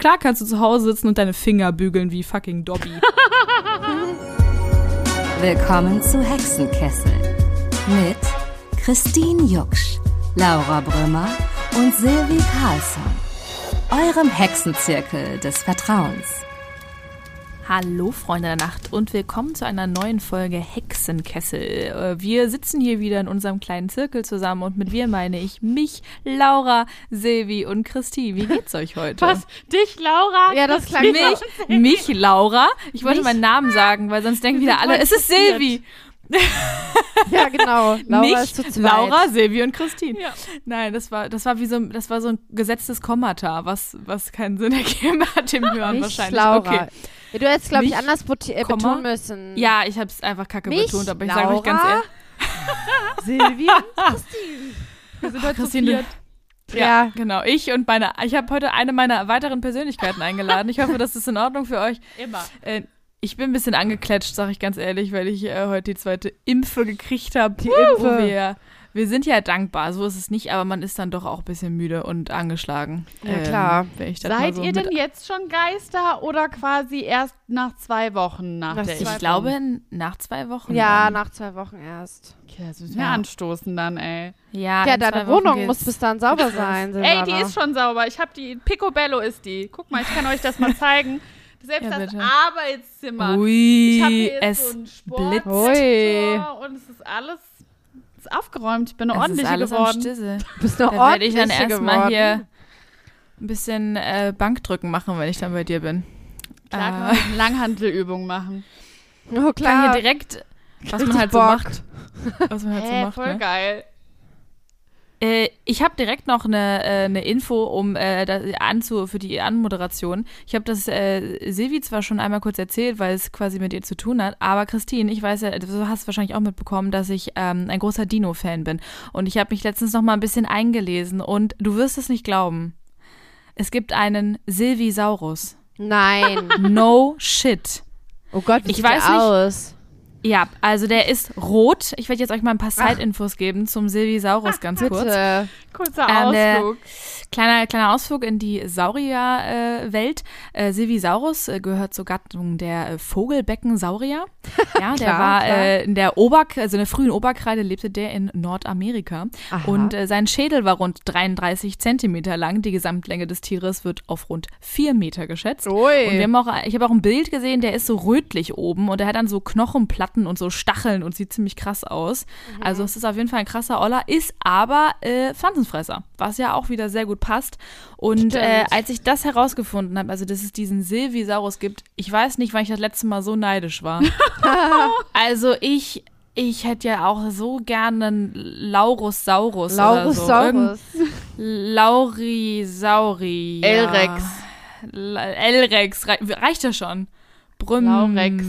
Klar kannst du zu Hause sitzen und deine Finger bügeln wie fucking Dobby. Willkommen zu Hexenkessel mit Christine Jucksch, Laura Brümmer und Silvi Carlsson, eurem Hexenzirkel des Vertrauens. Hallo Freunde der Nacht und willkommen zu einer neuen Folge Hexenkessel. Äh, Wir sitzen hier wieder in unserem kleinen Zirkel zusammen und mit wir meine ich mich, Laura, Silvi und Christi. Wie geht's euch heute? Was? Dich, Laura? Ja, das klang Mich, mich, Laura. Ich wollte Mich? meinen Namen sagen, weil sonst denken wieder alle, es ist Silvi. Ja, genau. Laura mich, ist zu zweit. Laura, Silvi und Christine. Ja. Nein, das war, das war wie so, ein- das war so ein gesetztes Kommata, was, was keinen Sinn ergeben hat im Hören Mich, wahrscheinlich. Laura. Okay. Ja, du hättest, glaube ich, anders äh, Komma. betonen müssen. Ja, ich habe es einfach kacke Mich, betont, aber ich sage euch ganz Laura, ehrlich. Silvia. Wir sind heute zu Christine, viert. Ja, Ja. genau. Ich und meine, ich habe heute eine meiner weiteren Persönlichkeiten eingeladen. Ich hoffe, das ist in Ordnung für euch. Immer. Äh, ich bin ein bisschen angeklatscht, sage ich ganz ehrlich, weil ich äh, heute die zweite Impfe gekriegt habe. Die Impfe. Wir, wir sind ja dankbar, so ist es nicht, aber man ist dann doch auch ein bisschen müde und angeschlagen. Ja, klar. wenn ich das mal Seid so ihr denn jetzt schon Geister oder quasi erst nach zwei Wochen nach Nach der zwei Ich Impfung? glaube, nach zwei Wochen. Ja, dann. nach zwei Wochen erst. Okay, das müssen wir Ja. anstoßen dann, ey. Ja, Ja, deine Wohnung geht's. muss bis dann sauber sein, Ey, die ist schon sauber. Ich habe die, Picobello ist die. Guck mal, ich kann euch das mal zeigen. Selbst Ja, das. Arbeitszimmer. Ui, ich habe hier jetzt es so einen blitzt. Sportsektor und es ist alles ist aufgeräumt. Ich bin eine Es ist ordentliche alles am geworden. Du bist eine Da werde ich dann ordentliche erstmal hier ein bisschen äh, Bankdrücken machen, wenn ich dann bei dir bin. Klar, kann Äh, man eine Langhantelübung machen. Oh, kann klar. hier direkt, was man halt so Bock. macht. Was man halt so Hä, macht. voll Ne? geil. Äh, ich habe direkt noch eine, äh, eine Info um äh, da, anzu, für die Anmoderation. Ich habe das äh, Silvi zwar schon einmal kurz erzählt, weil es quasi mit ihr zu tun hat, aber Christine, ich weiß ja, du hast wahrscheinlich auch mitbekommen, dass ich ähm, ein großer Dino-Fan bin. Und ich habe mich letztens noch mal ein bisschen eingelesen und du wirst es nicht glauben. Es gibt einen Silvisaurus. Nein. No shit. Oh Gott, wie Ich sieht weiß der nicht. aus? Ja, also der ist rot. Ich werde jetzt euch mal ein paar Side-Infos geben zum Silvisaurus ganz kurz. Bitte. Kurzer Ähm, Ausflug. Kleiner, kleiner Ausflug in die Saurierwelt. Äh, Silvisaurus äh, gehört zur Gattung der äh, Vogelbeckensaurier. Ja, der Klar, war äh, in der Oberk also in der frühen Oberkreide lebte der in Nordamerika. Aha. Und äh, sein Schädel war rund 33 Zentimeter lang. Die Gesamtlänge des Tieres wird auf rund 4 Meter geschätzt. Ui. Und wir haben auch, ich habe auch ein Bild gesehen, der ist so rötlich oben und der hat dann so Knochenplatten und so Stacheln und sieht ziemlich krass aus. Mhm. Also es ist auf jeden Fall ein krasser Oller, ist aber äh, Pflanzenfresser, was ja auch wieder sehr gut passt. Und äh, als ich das herausgefunden habe, also dass es diesen Silvisaurus gibt, ich weiß nicht, wann ich das letzte Mal so neidisch war. also ich, ich hätte ja auch so gerne einen Laurussaurus oder so. Laurisauri. L-Rex. La- L-Rex, rei reicht ja schon. Brüm. Laurex.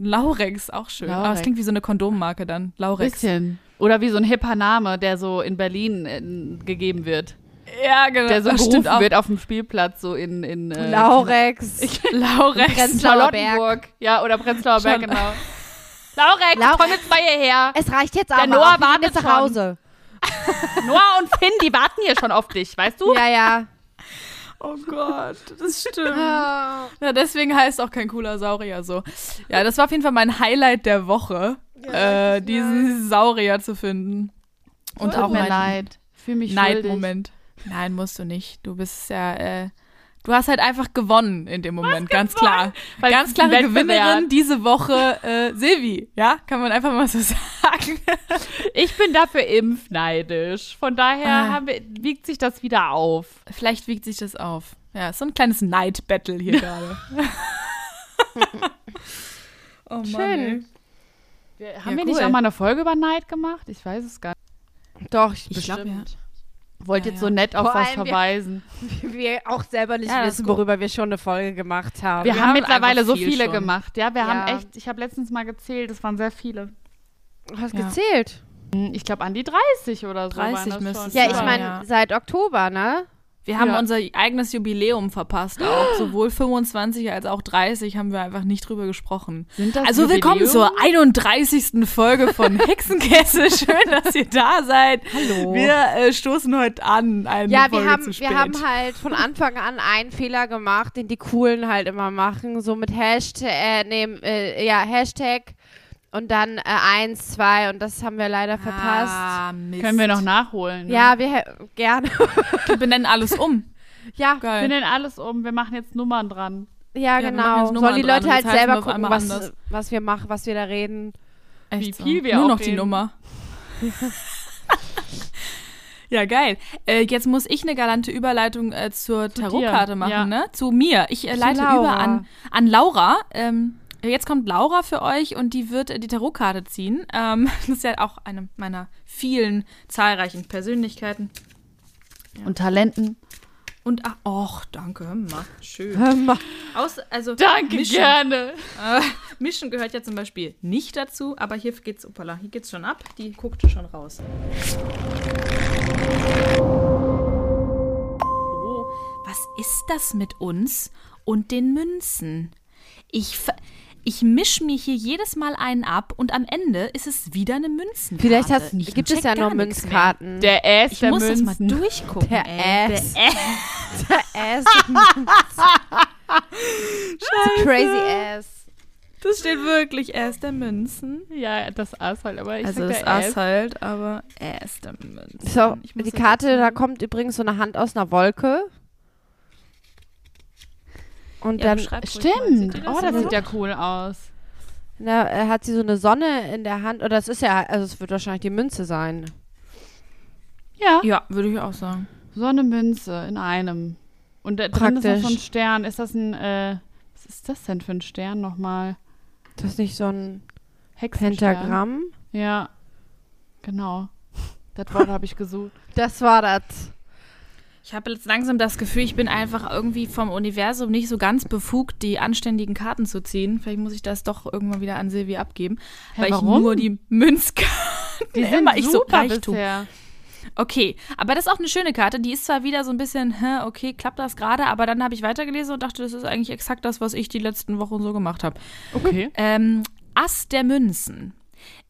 Laurex, auch schön. Aber es Laurex. klingt wie so eine Kondommarke dann. Laurex. Bisschen. Oder wie so ein hipper Name, der so in Berlin äh, gegeben wird. Ja, genau. Der so Das gerufen wird auf dem Spielplatz, so in, in äh, Laurex. Laurex. Prenzlauer Berg. Ja, oder Prenzlauer Berg, Schon. genau. Laurex, Laurex. komm jetzt mal hierher. Es reicht jetzt Der aber. Noah auch, wir gehen wartet nach. Hause. Noah und Finn, die warten hier schon auf dich, weißt du? Ja, ja. Oh Gott, das stimmt. Ja, deswegen heißt auch kein cooler Saurier so. Ja, das war auf jeden Fall mein Highlight der Woche, äh, diesen Saurier zu finden. Und Tut auch mir mein leid. Fühl mich. Neidmoment. Nein, musst du nicht. Du bist ja, äh, du hast halt einfach gewonnen in dem Moment, ganz klar. Weil ganz klare. Gewinnerin diese Woche, äh, Silvi, ja? Kann man einfach mal so sagen. Ich bin dafür impfneidisch. Von daher Ah. wir, wiegt sich das wieder auf. Vielleicht wiegt sich das auf. Ja, so ein kleines Neid-Battle hier gerade. oh Mann, Schön. Wir, haben wir cool. nicht auch mal eine Folge über Neid gemacht? Ich weiß es gar nicht. Doch, ich, Ich glaube, ja. Wollt Ja, jetzt so nett auf Vor was allem wir- verweisen. wir auch selber nicht Ja, wissen, worüber wir schon eine Folge gemacht haben. Wir, wir haben haben mittlerweile so viel viele schon. gemacht. Ja, wir Ja. haben echt, ich habe letztens mal gezählt, es waren sehr viele. Du hast Ja. gezählt. Hm, Ich glaube an die 30 oder so. 30 waren das müsste schon. es Ja, ich meine, ja. seit Oktober, ne? Wir haben Ja. unser eigenes Jubiläum verpasst auch. Sowohl 25 als auch 30 haben wir einfach nicht drüber gesprochen. Sind das also willkommen Jubiläum? zur 31. Folge von Hexenkessel. Schön, dass ihr da seid. Hallo. Wir äh, stoßen heute an. Eine Ja, Folge wir haben, zu spät. wir haben halt von Anfang an einen Fehler gemacht, den die Coolen halt immer machen. So mit Hashtag, äh, nee, äh, ja, Hashtag und dann äh, eins, zwei und das haben wir leider verpasst. Ah, Mist. Können wir noch nachholen. Ne? Ja, wir gerne. Wir benennen alles um. ja, Wir Geil. nennen alles um. Wir machen jetzt Nummern dran. ja, wir machen genau. Sollen die dran Leute halt wir selber gucken, was, anders. was wir machen, was wir da reden. Echt Wie so. viel wir Nur auch noch die reden. Nummer. ja, geil. Äh, jetzt muss ich eine galante Überleitung äh, zur Zu Tarotkarte machen, ja. ne? Zu mir. Ich äh, leite Laura. über an, an Laura. Ähm, jetzt kommt Laura für euch und die wird die Tarotkarte ziehen. Ähm, das ist ja auch eine meiner vielen zahlreichen Persönlichkeiten. Und Talenten. Und ach, och, danke, hör mal, schön. Mal. Aus, also Danke, mischen, gerne. Äh, mischen gehört ja zum Beispiel nicht dazu, aber hier geht's, opala, hier geht's schon ab. Die guckte schon raus. Oh, was ist das mit uns und den Münzen? Ich, ver- ich misch mir hier jedes Mal einen ab und am Ende ist es wieder eine Münzenkarte. Vielleicht hast, Ich gibt es ja noch. Münzkarten. Der Ass Ich der muss das mal Münzen. durchgucken. Der ey. Ass. Der Ass. ass. Crazy ass. Das steht wirklich Ass der Münzen. Ja, das Ass halt, aber ich also das der Ass halt, aber Ass der Münzen. So, die Karte, da kommt übrigens so eine Hand aus einer Wolke. Und Ja, dann Stimmt. ihr Oh, das sieht ja cool aus. na, äh, hat sie so eine Sonne in der Hand. Oder das ist ja, also es wird wahrscheinlich die Münze sein. Ja. Ja, würde ich auch sagen. So eine Münze in einem. Und da drin ist noch so ein Stern. Ist das ein, äh, was ist das denn für ein Stern nochmal? Das ist nicht so ein Hexenstern. Pentagramm. Ja. Genau. Das Wort habe ich gesucht. Das war das. Ich habe jetzt langsam das Gefühl, ich bin einfach irgendwie vom Universum nicht so ganz befugt, die anständigen Karten zu ziehen. Vielleicht muss ich das doch irgendwann wieder an Silvi abgeben, Hä, weil warum? ich nur die Münzkarten Die sind immer ich so super Reichtum. bisher. Okay, aber das ist auch eine schöne Karte. Die ist zwar wieder so ein bisschen, hä, okay, klappt das gerade, aber dann habe ich weitergelesen und dachte, das ist eigentlich exakt das, was ich die letzten Wochen so gemacht habe. Okay. Ähm, Ass der Münzen.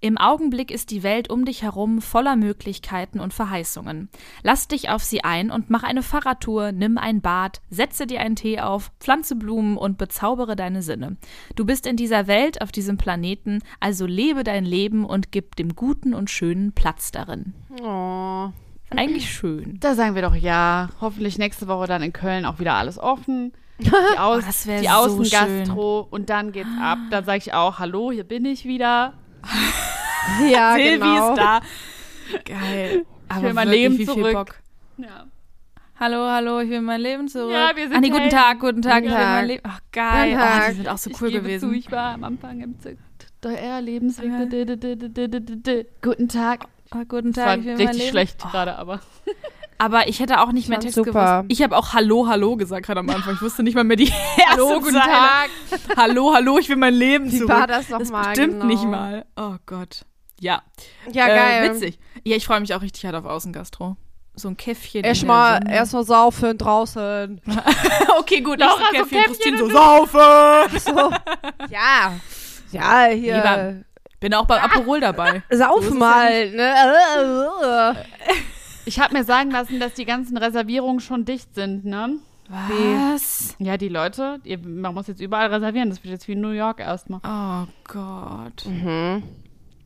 Im Augenblick ist die Welt um dich herum voller Möglichkeiten und Verheißungen. Lass dich auf sie ein und mach eine Fahrradtour, nimm ein Bad, setze dir einen Tee auf, pflanze Blumen und bezaubere deine Sinne. Du bist in dieser Welt, auf diesem Planeten, also lebe dein Leben und gib dem Guten und Schönen Platz darin. Oh. Eigentlich schön. Da sagen wir doch ja. Hoffentlich nächste Woche dann in Köln auch wieder alles offen. Die, Aus, Oh, die so Außengastro und dann geht's ab. Dann sage ich auch, hallo, hier bin ich wieder. Ja, Silvi genau. ist da. Geil. Aber will mein Leben zurück. Bock. Ja. Hallo, hallo, ich will mein Leben zurück. Ja, wir sind Ah, nee, guten. Tag, guten Tag, ich will Tag. mein Leben. Ach, geil. Guten Oh, die sind auch so ich cool gebe gewesen. Zu, ich war am Anfang Lebensweg. D- d- d- d- Guten Tag. Oh, guten Das war Tag, ich will mein richtig Leben. schlecht Oh, gerade, aber. aber ich hätte auch nicht mehr Fand Text super. gewusst. Ich habe auch Hallo, Hallo gesagt gerade am Anfang. Ich wusste nicht mal mehr die Hallo, guten Zeile. Tag. Hallo, hallo, ich will mein Leben Wie zurück. war das das nochmal? stimmt genau. nicht mal. Oh Gott. Ja. Ja, äh, geil. Witzig. Ja, ich freue mich auch richtig hart auf Außengastro. So ein Käffchen. Erstmal erst mal saufen draußen. okay, gut. Laura, so Käffchen, Käffchen Christine so saufen. So. ja. Ja, hier. Lieber- Bin auch beim Aperol dabei. Sauf So ist es mal, ne? Ich habe mir sagen lassen, dass die ganzen Reservierungen schon dicht sind, ne? Was? Ja, die Leute, ihr, man muss jetzt überall reservieren. Das wird jetzt wie New York erstmal. Oh Gott. Mhm.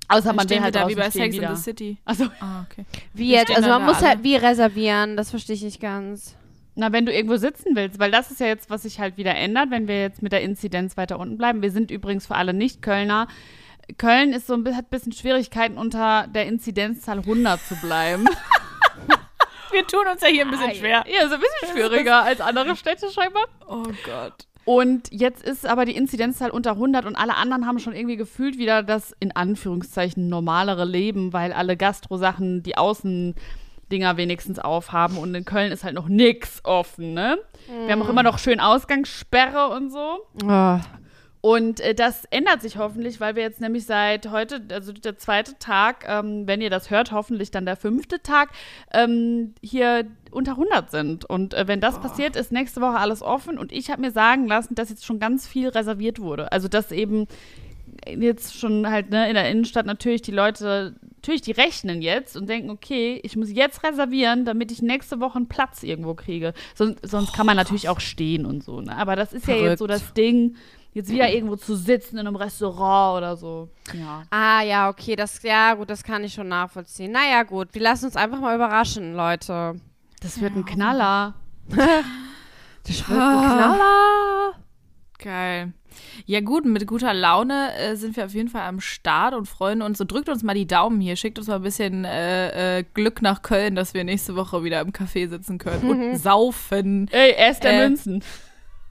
Außer man will halt da wie bei Sex wieder. in the City. Also, Ah, okay. Wie jetzt? Also man muss alle. halt wie reservieren, das verstehe ich nicht ganz. na, wenn du irgendwo sitzen willst, weil das ist ja jetzt, was sich halt wieder ändert, wenn wir jetzt mit der Inzidenz weiter unten bleiben. Wir sind übrigens für alle Nicht-Kölner. Köln ist so ein, hat ein bisschen Schwierigkeiten, unter der Inzidenzzahl 100 zu bleiben. Wir tun uns ja hier ein bisschen schwer. Ja, so ein bisschen schwieriger als andere Städte scheinbar. Oh Gott. Und jetzt ist aber die Inzidenzzahl unter 100 und alle anderen haben schon irgendwie gefühlt wieder das in Anführungszeichen normalere Leben, weil alle Gastro-Sachen die Außendinger wenigstens aufhaben und in Köln ist halt noch nix offen, ne? Wir haben auch immer noch schön Ausgangssperre und so. Oh. Und äh, das ändert sich hoffentlich, weil wir jetzt nämlich seit heute, also der zweite Tag, ähm, wenn ihr das hört, hoffentlich dann der fünfte Tag, ähm, hier unter 100 sind. Und äh, wenn das oh. passiert, ist nächste Woche alles offen. Und ich habe mir sagen lassen, dass jetzt schon ganz viel reserviert wurde. Also dass eben jetzt schon halt ne, in der Innenstadt natürlich die Leute, natürlich die rechnen jetzt und denken, okay, ich muss jetzt reservieren, damit ich nächste Woche einen Platz irgendwo kriege. Sonst, sonst kann man natürlich auch stehen und so. Ne? Aber das ist Verrückt. ja jetzt so das Ding, jetzt wieder irgendwo zu sitzen in einem Restaurant oder so. Ja. Ah ja, okay, das ja gut, das kann ich schon nachvollziehen. Naja gut, wir lassen uns einfach mal überraschen, Leute. Das wird ja, ein Knaller. das wird ein Knaller. Geil. Ja gut, mit guter Laune äh, sind wir auf jeden Fall am Start und freuen uns. Und drückt uns mal die Daumen hier, schickt uns mal ein bisschen äh, äh, Glück nach Köln, dass wir nächste Woche wieder im Café sitzen können und saufen. Ey, erst der äh, Münzen.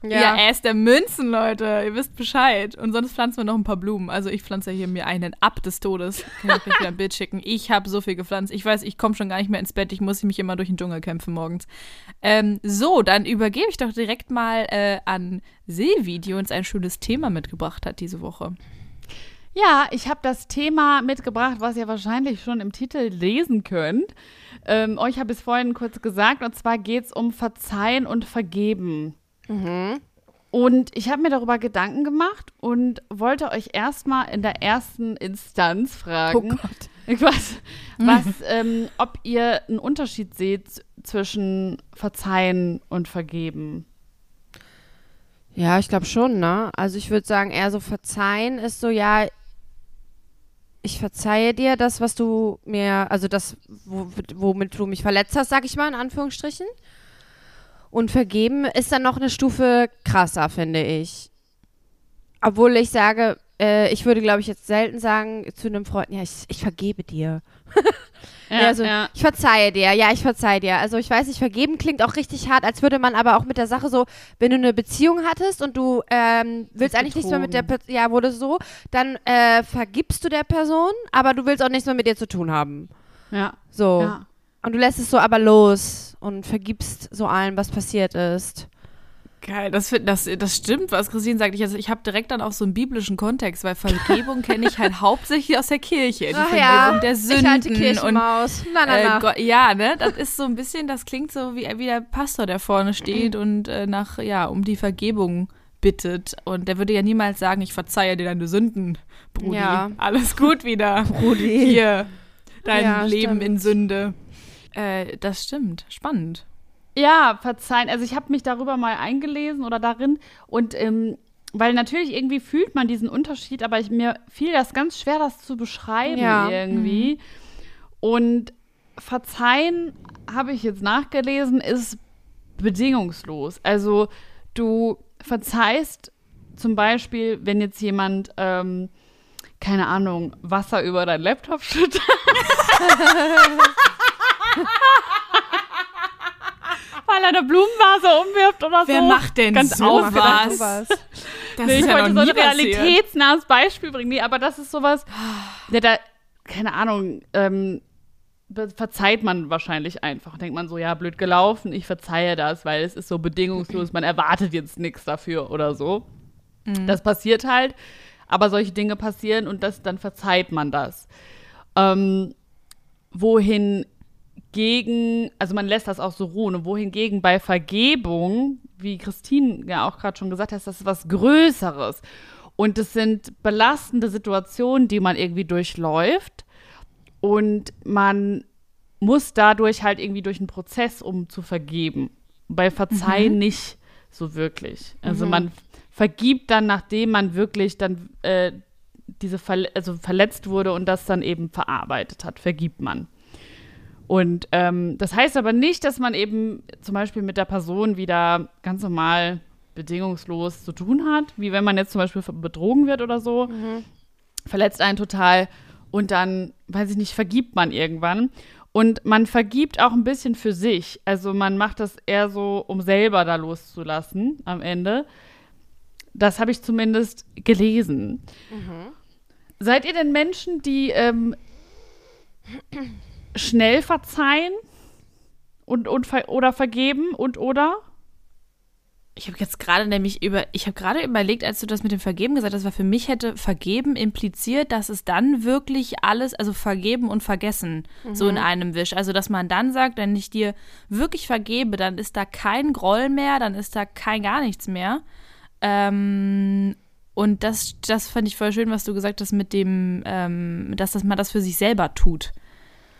Ja. ja, er ist der Münzen, Leute. Ihr wisst Bescheid. Und sonst pflanzen wir noch ein paar Blumen. Also ich pflanze hier mir einen ab des Todes. Kann ich euch wieder ein Bild schicken. Ich habe so viel gepflanzt. Ich weiß, ich komme schon gar nicht mehr ins Bett. Ich muss mich immer durch den Dschungel kämpfen morgens. Ähm, so, dann übergebe ich doch direkt mal äh, an Silvi, die uns ein schönes Thema mitgebracht hat diese Woche. Ja, ich habe das Thema mitgebracht, was ihr wahrscheinlich schon im Titel lesen könnt. Ähm, euch habe ich es vorhin kurz gesagt. Und zwar geht es um Verzeihen und Vergeben. Mhm. Und ich habe mir darüber Gedanken gemacht und wollte euch erstmal in der ersten Instanz fragen, oh was, was ähm, ob ihr einen Unterschied seht zwischen Verzeihen und Vergeben. Ja, ich glaube schon, ne? Also ich würde sagen, eher so Verzeihen ist so, ja, ich verzeihe dir das, was du mir, also das, womit du mich verletzt hast, sag ich mal, in Anführungsstrichen. Und vergeben ist dann noch eine Stufe krasser, finde ich. Obwohl ich sage, äh, ich würde, glaube ich, jetzt selten sagen zu einem Freund, ja, ich, ich vergebe dir. ja, also, ja. ich verzeihe dir, ja, ich verzeihe dir. Also ich weiß nicht, vergeben klingt auch richtig hart, als würde man aber auch mit der Sache so, wenn du eine Beziehung hattest und du ähm, willst eigentlich nichts mehr mit der Person, ja, wurde so, dann äh, vergibst du der Person, aber du willst auch nichts mehr mit dir zu tun haben. Ja. So. Ja. Und du lässt es so aber los und vergibst so allen, was passiert ist. Geil, das, das, das stimmt, was Christine sagt. Ich, also ich habe direkt dann auch so einen biblischen Kontext, weil Vergebung kenne ich halt hauptsächlich aus der Kirche. Die Ach Vergebung ja, der Sünden. Ich halte Kirchenmaus. Und, na, na, na. Äh, Gott, ja, ne, das ist so ein bisschen, das klingt so wie, wie der Pastor, der vorne steht und äh, nach, ja, um die Vergebung bittet. Und der würde ja niemals sagen, ich verzeihe dir deine Sünden, Brudi. Ja. Alles gut wieder. Brudi. Hier, dein ja, Leben stimmt. in Sünde. Äh, das stimmt. Spannend. Ja, verzeihen. Also ich habe mich darüber mal eingelesen oder darin und ähm, weil natürlich irgendwie fühlt man diesen Unterschied, aber ich, mir fiel das ganz schwer, das zu beschreiben ja. irgendwie. Mhm. Und verzeihen, habe ich jetzt nachgelesen, ist bedingungslos. Also du verzeihst zum Beispiel, wenn jetzt jemand, ähm, keine Ahnung, Wasser über dein Laptop schüttet. Weil er eine Blumenvase umwirft oder Wer so. Wer macht denn Ganz sowas? sowas. Das nee, ich ja wollte so ein realitätsnahes Beispiel bringen. Nee, aber das ist sowas, ja, da, keine Ahnung, ähm, verzeiht man wahrscheinlich einfach. Denkt man so, ja, blöd gelaufen, ich verzeihe das, weil es ist so bedingungslos, man erwartet jetzt nichts dafür oder so. Mhm. Das passiert halt, aber solche Dinge passieren und das, dann verzeiht man das. Ähm, wohin gegen, also man lässt das auch so ruhen. Und wohingegen bei Vergebung, wie Christine ja auch gerade schon gesagt hat, das ist was Größeres. Und es sind belastende Situationen, die man irgendwie durchläuft. Und man muss dadurch halt irgendwie durch einen Prozess, um zu vergeben. Bei Verzeihen mhm. nicht so wirklich. Also mhm. man vergibt dann, nachdem man wirklich dann äh, diese Verle also verletzt wurde und das dann eben verarbeitet hat, vergibt man. Und ähm, das heißt aber nicht, dass man eben zum Beispiel mit der Person wieder ganz normal bedingungslos zu tun hat, wie wenn man jetzt zum Beispiel betrogen wird oder so, mhm. verletzt einen total und dann, weiß ich nicht, vergibt man irgendwann. Und man vergibt auch ein bisschen für sich. Also man macht das eher so, um selber da loszulassen am Ende. Das habe ich zumindest gelesen. Mhm. Seid ihr denn Menschen, die ähm, schnell verzeihen und, und oder vergeben und oder? Ich habe jetzt gerade nämlich über, ich habe gerade überlegt, als du das mit dem Vergeben gesagt hast, war für mich hätte Vergeben impliziert, dass es dann wirklich alles, also Vergeben und Vergessen, so in einem Wisch. Also, dass man dann sagt, wenn ich dir wirklich vergebe, dann ist da kein Groll mehr, dann ist da kein gar nichts mehr. Ähm, und das, das fand ich voll schön, was du gesagt hast mit dem, ähm, dass, dass man das für sich selber tut.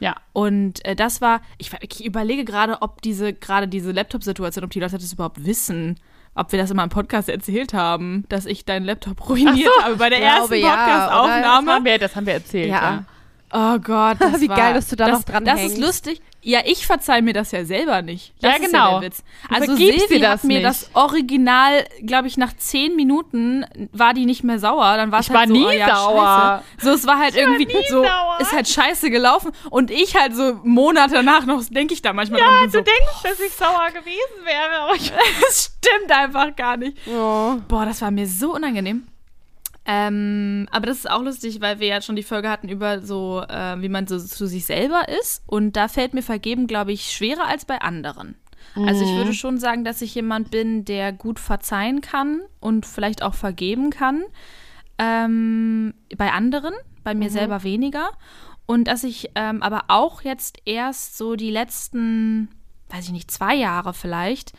Ja. Und äh, das war, ich, ich überlege gerade, ob diese, gerade diese Laptop-Situation, ob die Leute das überhaupt wissen, ob wir das immer im Podcast erzählt haben, dass ich deinen Laptop ruiniert habe bei der ersten ja, Das Podcast-Aufnahme. haben, wir, das haben wir erzählt, Ja. ja. Oh Gott, das Wie war, geil, dass du da das, noch dran Das hängst. ist lustig. Ja, ich verzeih mir das ja selber nicht. Ja, Das ist genau. Ja Also Silvi hat das mir nicht. das Original, glaube ich, nach zehn Minuten war die nicht mehr sauer. Dann war es Ich halt war so, nie oh ja, sauer. Scheiße. So, es war halt irgendwie nie so, sauer. ist halt scheiße gelaufen. Und ich halt so Monate danach noch, denke ich da manchmal dran. Ja, du so, denkst, dass ich sauer gewesen wäre, aber ich das stimmt einfach gar nicht. Oh. Boah, das war mir so unangenehm. Ähm, aber das ist auch lustig, weil wir ja schon die Folge hatten über so, äh, wie man so zu sich selber ist. Und da fällt mir Vergeben, glaube ich, schwerer als bei anderen. Also ich würde schon sagen, dass ich jemand bin, der gut verzeihen kann und vielleicht auch vergeben kann. Ähm, bei anderen, bei mir selber weniger. Und dass ich ähm, aber auch jetzt erst so die letzten, weiß ich nicht, zwei Jahre vielleicht,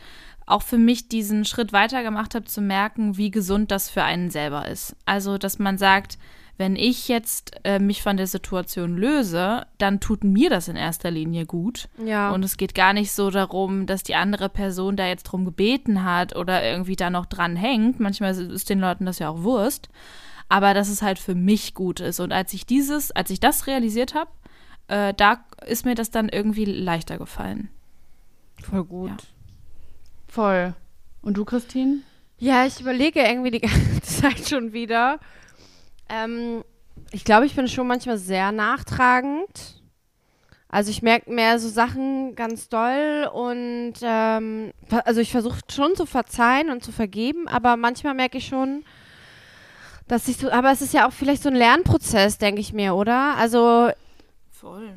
auch für mich diesen Schritt weiter gemacht habe, zu merken, wie gesund das für einen selber ist. Also, dass man sagt, wenn ich jetzt äh, mich von der Situation löse, dann tut mir das in erster Linie gut. Ja. Und es geht gar nicht so darum, dass die andere Person da jetzt drum gebeten hat oder irgendwie da noch dran hängt. Manchmal ist den Leuten das ja auch Wurst. Aber dass es halt für mich gut ist. Und als ich dieses, als ich das realisiert habe, äh, da ist mir das dann irgendwie leichter gefallen. Voll gut. Ja. Voll. Und du, Christine? Ja, ich überlege irgendwie die ganze Zeit schon wieder. Ähm, ich glaube, ich bin schon manchmal sehr nachtragend. Also ich merke mehr so Sachen ganz doll und ähm, also ich versuche schon zu verzeihen und zu vergeben, aber manchmal merke ich schon, dass ich so, aber es ist ja auch vielleicht so ein Lernprozess, denke ich mir, oder? Also Voll.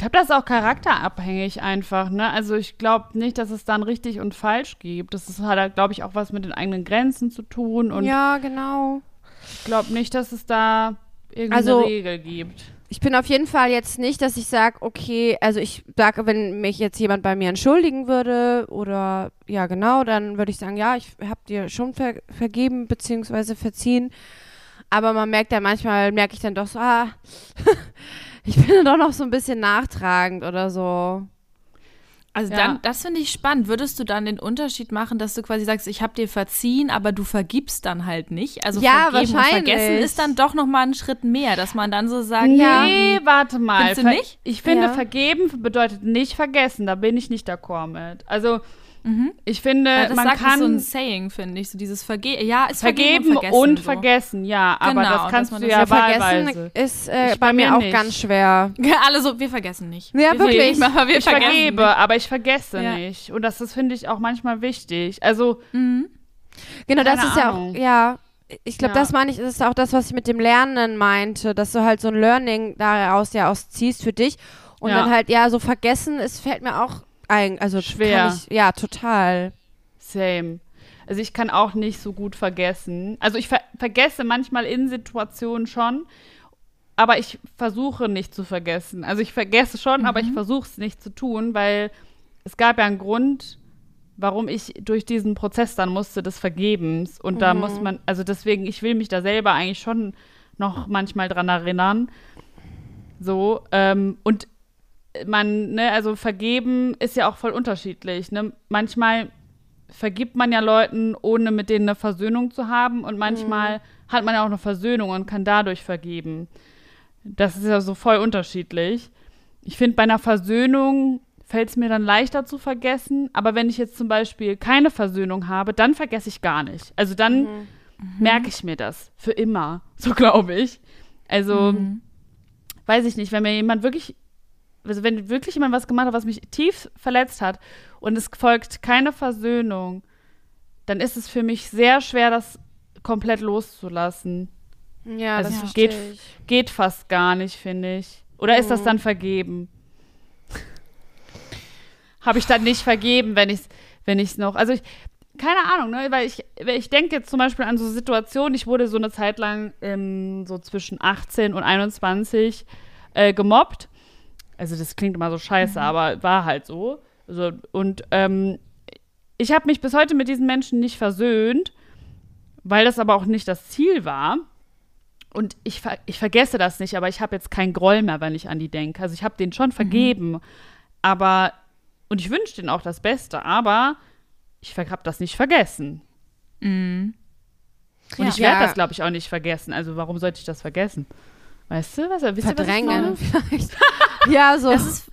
Ich glaube, das ist auch charakterabhängig einfach, ne? Also ich glaube nicht, dass es dann richtig und falsch gibt. Das ist, hat, glaube ich, auch was mit den eigenen Grenzen zu tun. Und ja, genau. ich glaube nicht, dass es da irgendeine Also- Regel gibt. Ich bin auf jeden Fall jetzt nicht, dass ich sage, okay, also ich sage, wenn mich jetzt jemand bei mir entschuldigen würde oder ja genau, dann würde ich sagen, ja, ich habe dir schon ver vergeben bzw. verziehen. Aber man merkt ja manchmal, merke ich dann doch so, ah, ich bin doch noch so ein bisschen nachtragend oder so. Also Ja. dann, das finde ich spannend. Würdest du dann den Unterschied machen, dass du quasi sagst, ich habe dir verziehen, aber du vergibst dann halt nicht? Also Ja, vergeben und wahrscheinlich. vergessen ist dann doch noch mal ein Schritt mehr, dass man dann so sagt, Ja. Nee, warte mal. Findest du nicht? Ich finde, Ja. vergeben bedeutet nicht vergessen. Da bin ich nicht d'accord mit. Also, ich finde, das man sagt kann so ein Saying, finde ich, so dieses Verge ja, ist vergeben vergeben und so. vergessen, ja. Aber Genau, das kannst man du das ja ja wahlweise. vergessen ist äh, bei bei mir auch nicht. ganz schwer. Alle so, wir vergessen nicht. Ja, wir wirklich. Vergeben, aber wir ich vergessen vergebe, nicht. aber ich vergesse Ja. nicht. Und das, das finde ich auch manchmal wichtig. Also, Genau, das ist ja auch, Ahnung. ja. Ich glaube, Ja. das meine ich, das ist auch das, was ich mit dem Lernen meinte, dass du halt so ein Learning daraus ja ausziehst für dich. Und Ja. dann halt, ja, so vergessen, es fällt mir auch ein, also Schwer. Ich, ja, total. same. Also ich kann auch nicht so gut vergessen. Also ich ver vergesse manchmal in Situationen schon, aber ich versuche nicht zu vergessen. Also ich vergesse schon, aber ich versuche es nicht zu tun, weil es gab ja einen Grund, warum ich durch diesen Prozess dann musste des Vergebens. Und da muss man, also deswegen, ich will mich da selber eigentlich schon noch manchmal dran erinnern. So, ähm, und man, ne, also vergeben ist ja auch voll unterschiedlich. Ne? Manchmal vergibt man ja Leuten, ohne mit denen eine Versöhnung zu haben. Und manchmal hat man ja auch eine Versöhnung und kann dadurch vergeben. Das ist ja so voll unterschiedlich. Ich finde, bei einer Versöhnung fällt es mir dann leichter zu vergessen. Aber wenn ich jetzt zum Beispiel keine Versöhnung habe, dann vergesse ich gar nicht. Also dann merke ich mir das für immer. So glaube ich. Also, weiß ich nicht, wenn mir jemand wirklich, also wenn wirklich jemand was gemacht hat, was mich tief verletzt hat und es folgt keine Versöhnung, dann ist es für mich sehr schwer, das komplett loszulassen. Ja, Also das geht- ich. Geht fast gar nicht, finde ich. Oder ist das dann vergeben? Habe ich dann nicht vergeben, wenn ich es wenn ich's noch. Also ich, keine Ahnung, ne? Weil ich, ich denke jetzt zum Beispiel an so Situationen, ich wurde so eine Zeit lang ähm, so zwischen 18 und 21 äh, gemobbt. Also das klingt immer so scheiße, mhm. aber war halt so. Also, und ähm, ich habe mich bis heute mit diesen Menschen nicht versöhnt, weil das aber auch nicht das Ziel war. Und ich, ich vergesse das nicht, aber ich habe jetzt keinen Groll mehr, wenn ich an die denke. Also ich habe den schon mhm. vergeben, mhm. aber, und ich wünsche denen auch das Beste, aber ich habe das nicht vergessen. Mhm. Und ja. ich werde ja. das, glaube ich, auch nicht vergessen. Also warum sollte ich das vergessen? Weißt du, was, wisst Verdrängen vielleicht. ja, so. Das ist,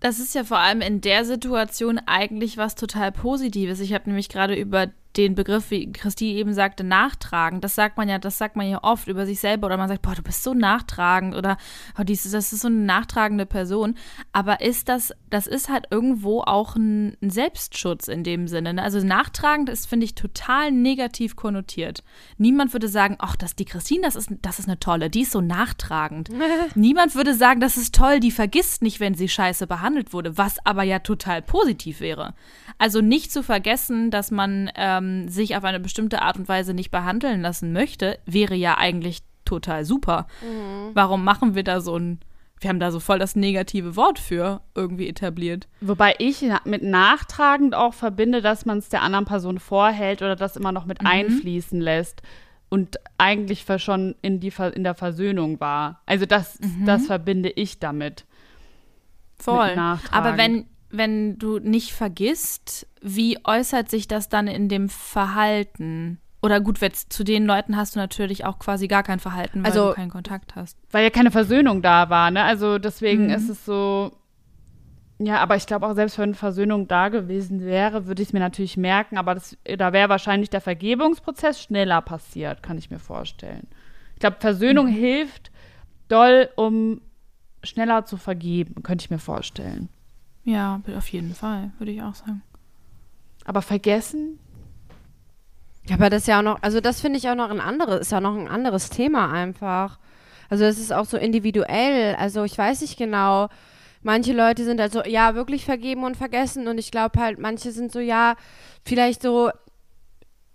das ist ja vor allem in der Situation eigentlich was total Positives. Ich habe nämlich gerade über den Begriff, wie Christi eben sagte, nachtragen. Das sagt man ja, das sagt man ja oft über sich selber oder man sagt, boah, du bist so nachtragend oder oh, das ist so eine nachtragende Person. Aber ist das, das ist halt irgendwo auch ein, ein Selbstschutz in dem Sinne. Ne? Also nachtragend ist, finde ich, total negativ konnotiert. Niemand würde sagen, ach, das die Christine, das ist, das ist eine tolle, die ist so nachtragend. Niemand würde sagen, das ist toll, die vergisst nicht, wenn sie scheiße behandelt wurde, was aber ja total positiv wäre. Also nicht zu vergessen, dass man ähm, ähm, sich auf eine bestimmte Art und Weise nicht behandeln lassen möchte, wäre ja eigentlich total super. Mhm. Warum machen wir da so ein wir haben da so voll das negative Wort für irgendwie etabliert. Wobei ich mit nachtragend auch verbinde, dass man es der anderen Person vorhält oder das immer noch mit mhm. einfließen lässt und eigentlich schon in, die, in der Versöhnung war. Also das, mhm. das verbinde ich damit. Voll. Aber wenn, wenn du nicht vergisst, wie äußert sich das dann in dem Verhalten? Oder gut, zu den Leuten hast du natürlich auch quasi gar kein Verhalten, weil also, du keinen Kontakt hast. Weil ja keine Versöhnung da war, ne? Also deswegen mhm. ist es so. Ja, aber ich glaube auch, selbst wenn Versöhnung da gewesen wäre, würde ich es mir natürlich merken, aber das, da wäre wahrscheinlich der Vergebungsprozess schneller passiert, kann ich mir vorstellen. Ich glaube, Versöhnung mhm. hilft doll, um schneller zu vergeben, könnte ich mir vorstellen. Ja, auf jeden Fall, würde ich auch sagen. Aber vergessen? Ja, aber das ist ja auch noch, also das finde ich auch noch ein anderes, ist ja noch ein anderes Thema einfach. Also es ist auch so individuell. Also ich weiß nicht genau. Manche Leute sind also ja wirklich vergeben und vergessen und ich glaube halt, manche sind so ja vielleicht so.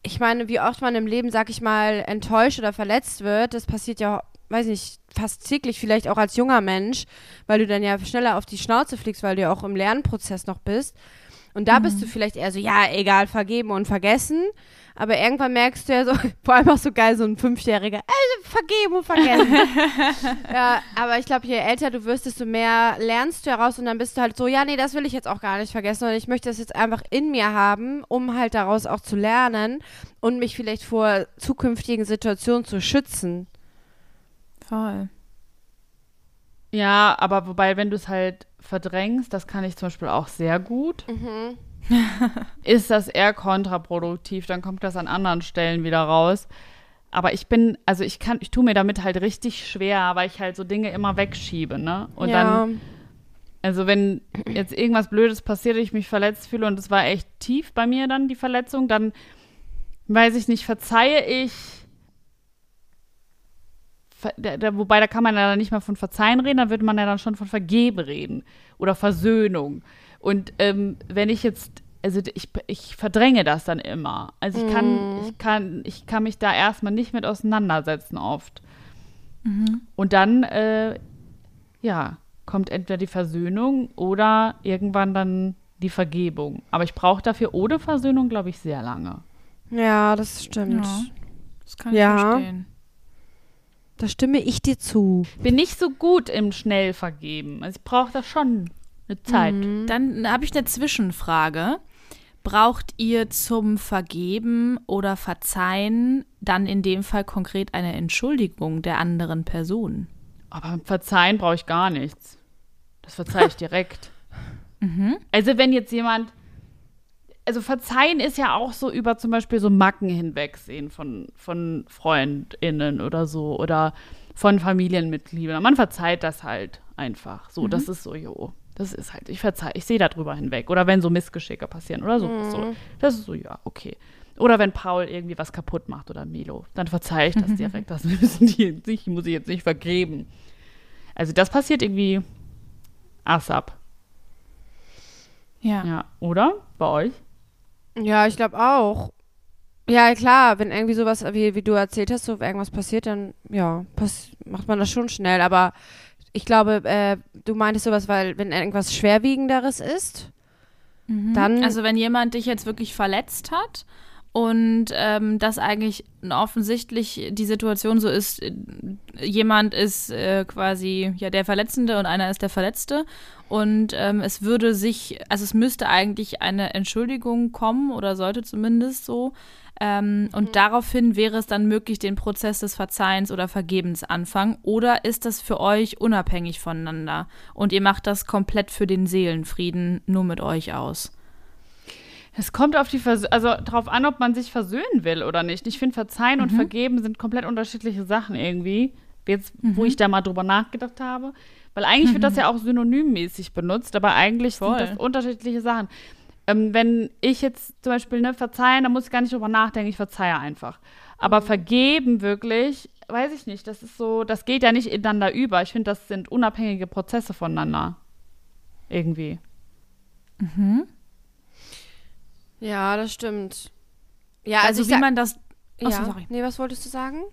Ich meine, wie oft man im Leben, sag ich mal, enttäuscht oder verletzt wird, das passiert ja weiß nicht, fast täglich vielleicht auch als junger Mensch, weil du dann ja schneller auf die Schnauze fliegst, weil du ja auch im Lernprozess noch bist. Und da mhm. bist du vielleicht eher so, ja, egal, vergeben und vergessen. Aber irgendwann merkst du ja so, vor allem auch so geil, so ein Fünfjähriger, äh, vergeben und vergessen. ja, aber ich glaube, je älter du wirst, desto mehr lernst du heraus und dann bist du halt so, ja, nee, das will ich jetzt auch gar nicht vergessen, sondern ich möchte das jetzt einfach in mir haben, um halt daraus auch zu lernen und mich vielleicht vor zukünftigen Situationen zu schützen. Voll. Ja, aber wobei, wenn du es halt verdrängst, das kann ich zum Beispiel auch sehr gut, mhm. ist das eher kontraproduktiv. Dann kommt das an anderen Stellen wieder raus. Aber ich bin, also ich kann, ich tue mir damit halt richtig schwer, weil ich halt so Dinge immer wegschiebe, ne? Und ja. dann, also wenn jetzt irgendwas Blödes passiert, ich mich verletzt fühle und es war echt tief bei mir dann die Verletzung, dann weiß ich nicht, verzeihe ich da, da, wobei da kann man ja dann nicht mal von Verzeihen reden, da würde man ja dann schon von Vergeben reden oder Versöhnung. Und ähm, wenn ich jetzt, also ich, ich verdränge das dann immer. Also ich kann, mm. ich kann, ich kann mich da erstmal nicht mit auseinandersetzen oft. Mhm. Und dann, äh, ja, kommt entweder die Versöhnung oder irgendwann dann die Vergebung. Aber ich brauche dafür ohne Versöhnung, glaube ich, sehr lange. Ja, das stimmt. Ja, das kann ich ja. verstehen. Da stimme ich dir zu. Bin nicht so gut im Schnellvergeben. Also ich brauche da schon eine Zeit. Mhm. Dann habe ich eine Zwischenfrage. Braucht ihr zum Vergeben oder Verzeihen dann in dem Fall konkret eine Entschuldigung der anderen Person? Aber beim Verzeihen brauche ich gar nichts. Das verzeihe ich direkt. mhm. Also wenn jetzt jemand also verzeihen ist ja auch so über zum Beispiel so Macken hinwegsehen von, von FreundInnen oder so oder von Familienmitgliedern. Man verzeiht das halt einfach. So, mhm. das ist so, jo. Das ist halt, ich verzeihe, ich sehe darüber hinweg. Oder wenn so Missgeschicke passieren oder so. Mhm. so. Das ist so, ja, okay. Oder wenn Paul irgendwie was kaputt macht oder Milo, dann verzeihe ich das direkt. Das müssen die jetzt nicht, muss ich jetzt nicht vergeben. Also das passiert irgendwie ASAP. Ja. Ja, oder? Bei euch? Ja, ich glaube auch. Ja, klar, wenn irgendwie sowas, wie, wie du erzählt hast, so irgendwas passiert, dann ja, pass, macht man das schon schnell. Aber ich glaube, äh, du meintest sowas, weil wenn irgendwas Schwerwiegenderes ist, dann. Also wenn jemand dich jetzt wirklich verletzt hat und ähm, das eigentlich offensichtlich die Situation so ist, jemand ist äh, quasi ja der Verletzende und einer ist der Verletzte und ähm, es würde sich, also es müsste eigentlich eine Entschuldigung kommen oder sollte zumindest so. Ähm, und daraufhin wäre es dann möglich, den Prozess des Verzeihens oder Vergebens anfangen. Oder ist das für euch unabhängig voneinander und ihr macht das komplett für den Seelenfrieden nur mit euch aus? Es kommt auf die Vers also drauf an, ob man sich versöhnen will oder nicht. Ich finde, verzeihen und vergeben sind komplett unterschiedliche Sachen irgendwie. Jetzt, wo ich da mal drüber nachgedacht habe. Weil eigentlich wird das ja auch synonymmäßig benutzt, aber eigentlich Voll. sind das unterschiedliche Sachen. Ähm, wenn ich jetzt zum Beispiel ne, verzeihen, dann muss ich gar nicht drüber nachdenken, ich verzeihe einfach. Aber vergeben wirklich, weiß ich nicht, das ist so, das geht ja nicht ineinander über. Ich finde, das sind unabhängige Prozesse voneinander. Irgendwie. Ja, das stimmt. Ja, Also, also, wie sag, man das. ja. Achso, sorry. Nee, was wolltest du sagen?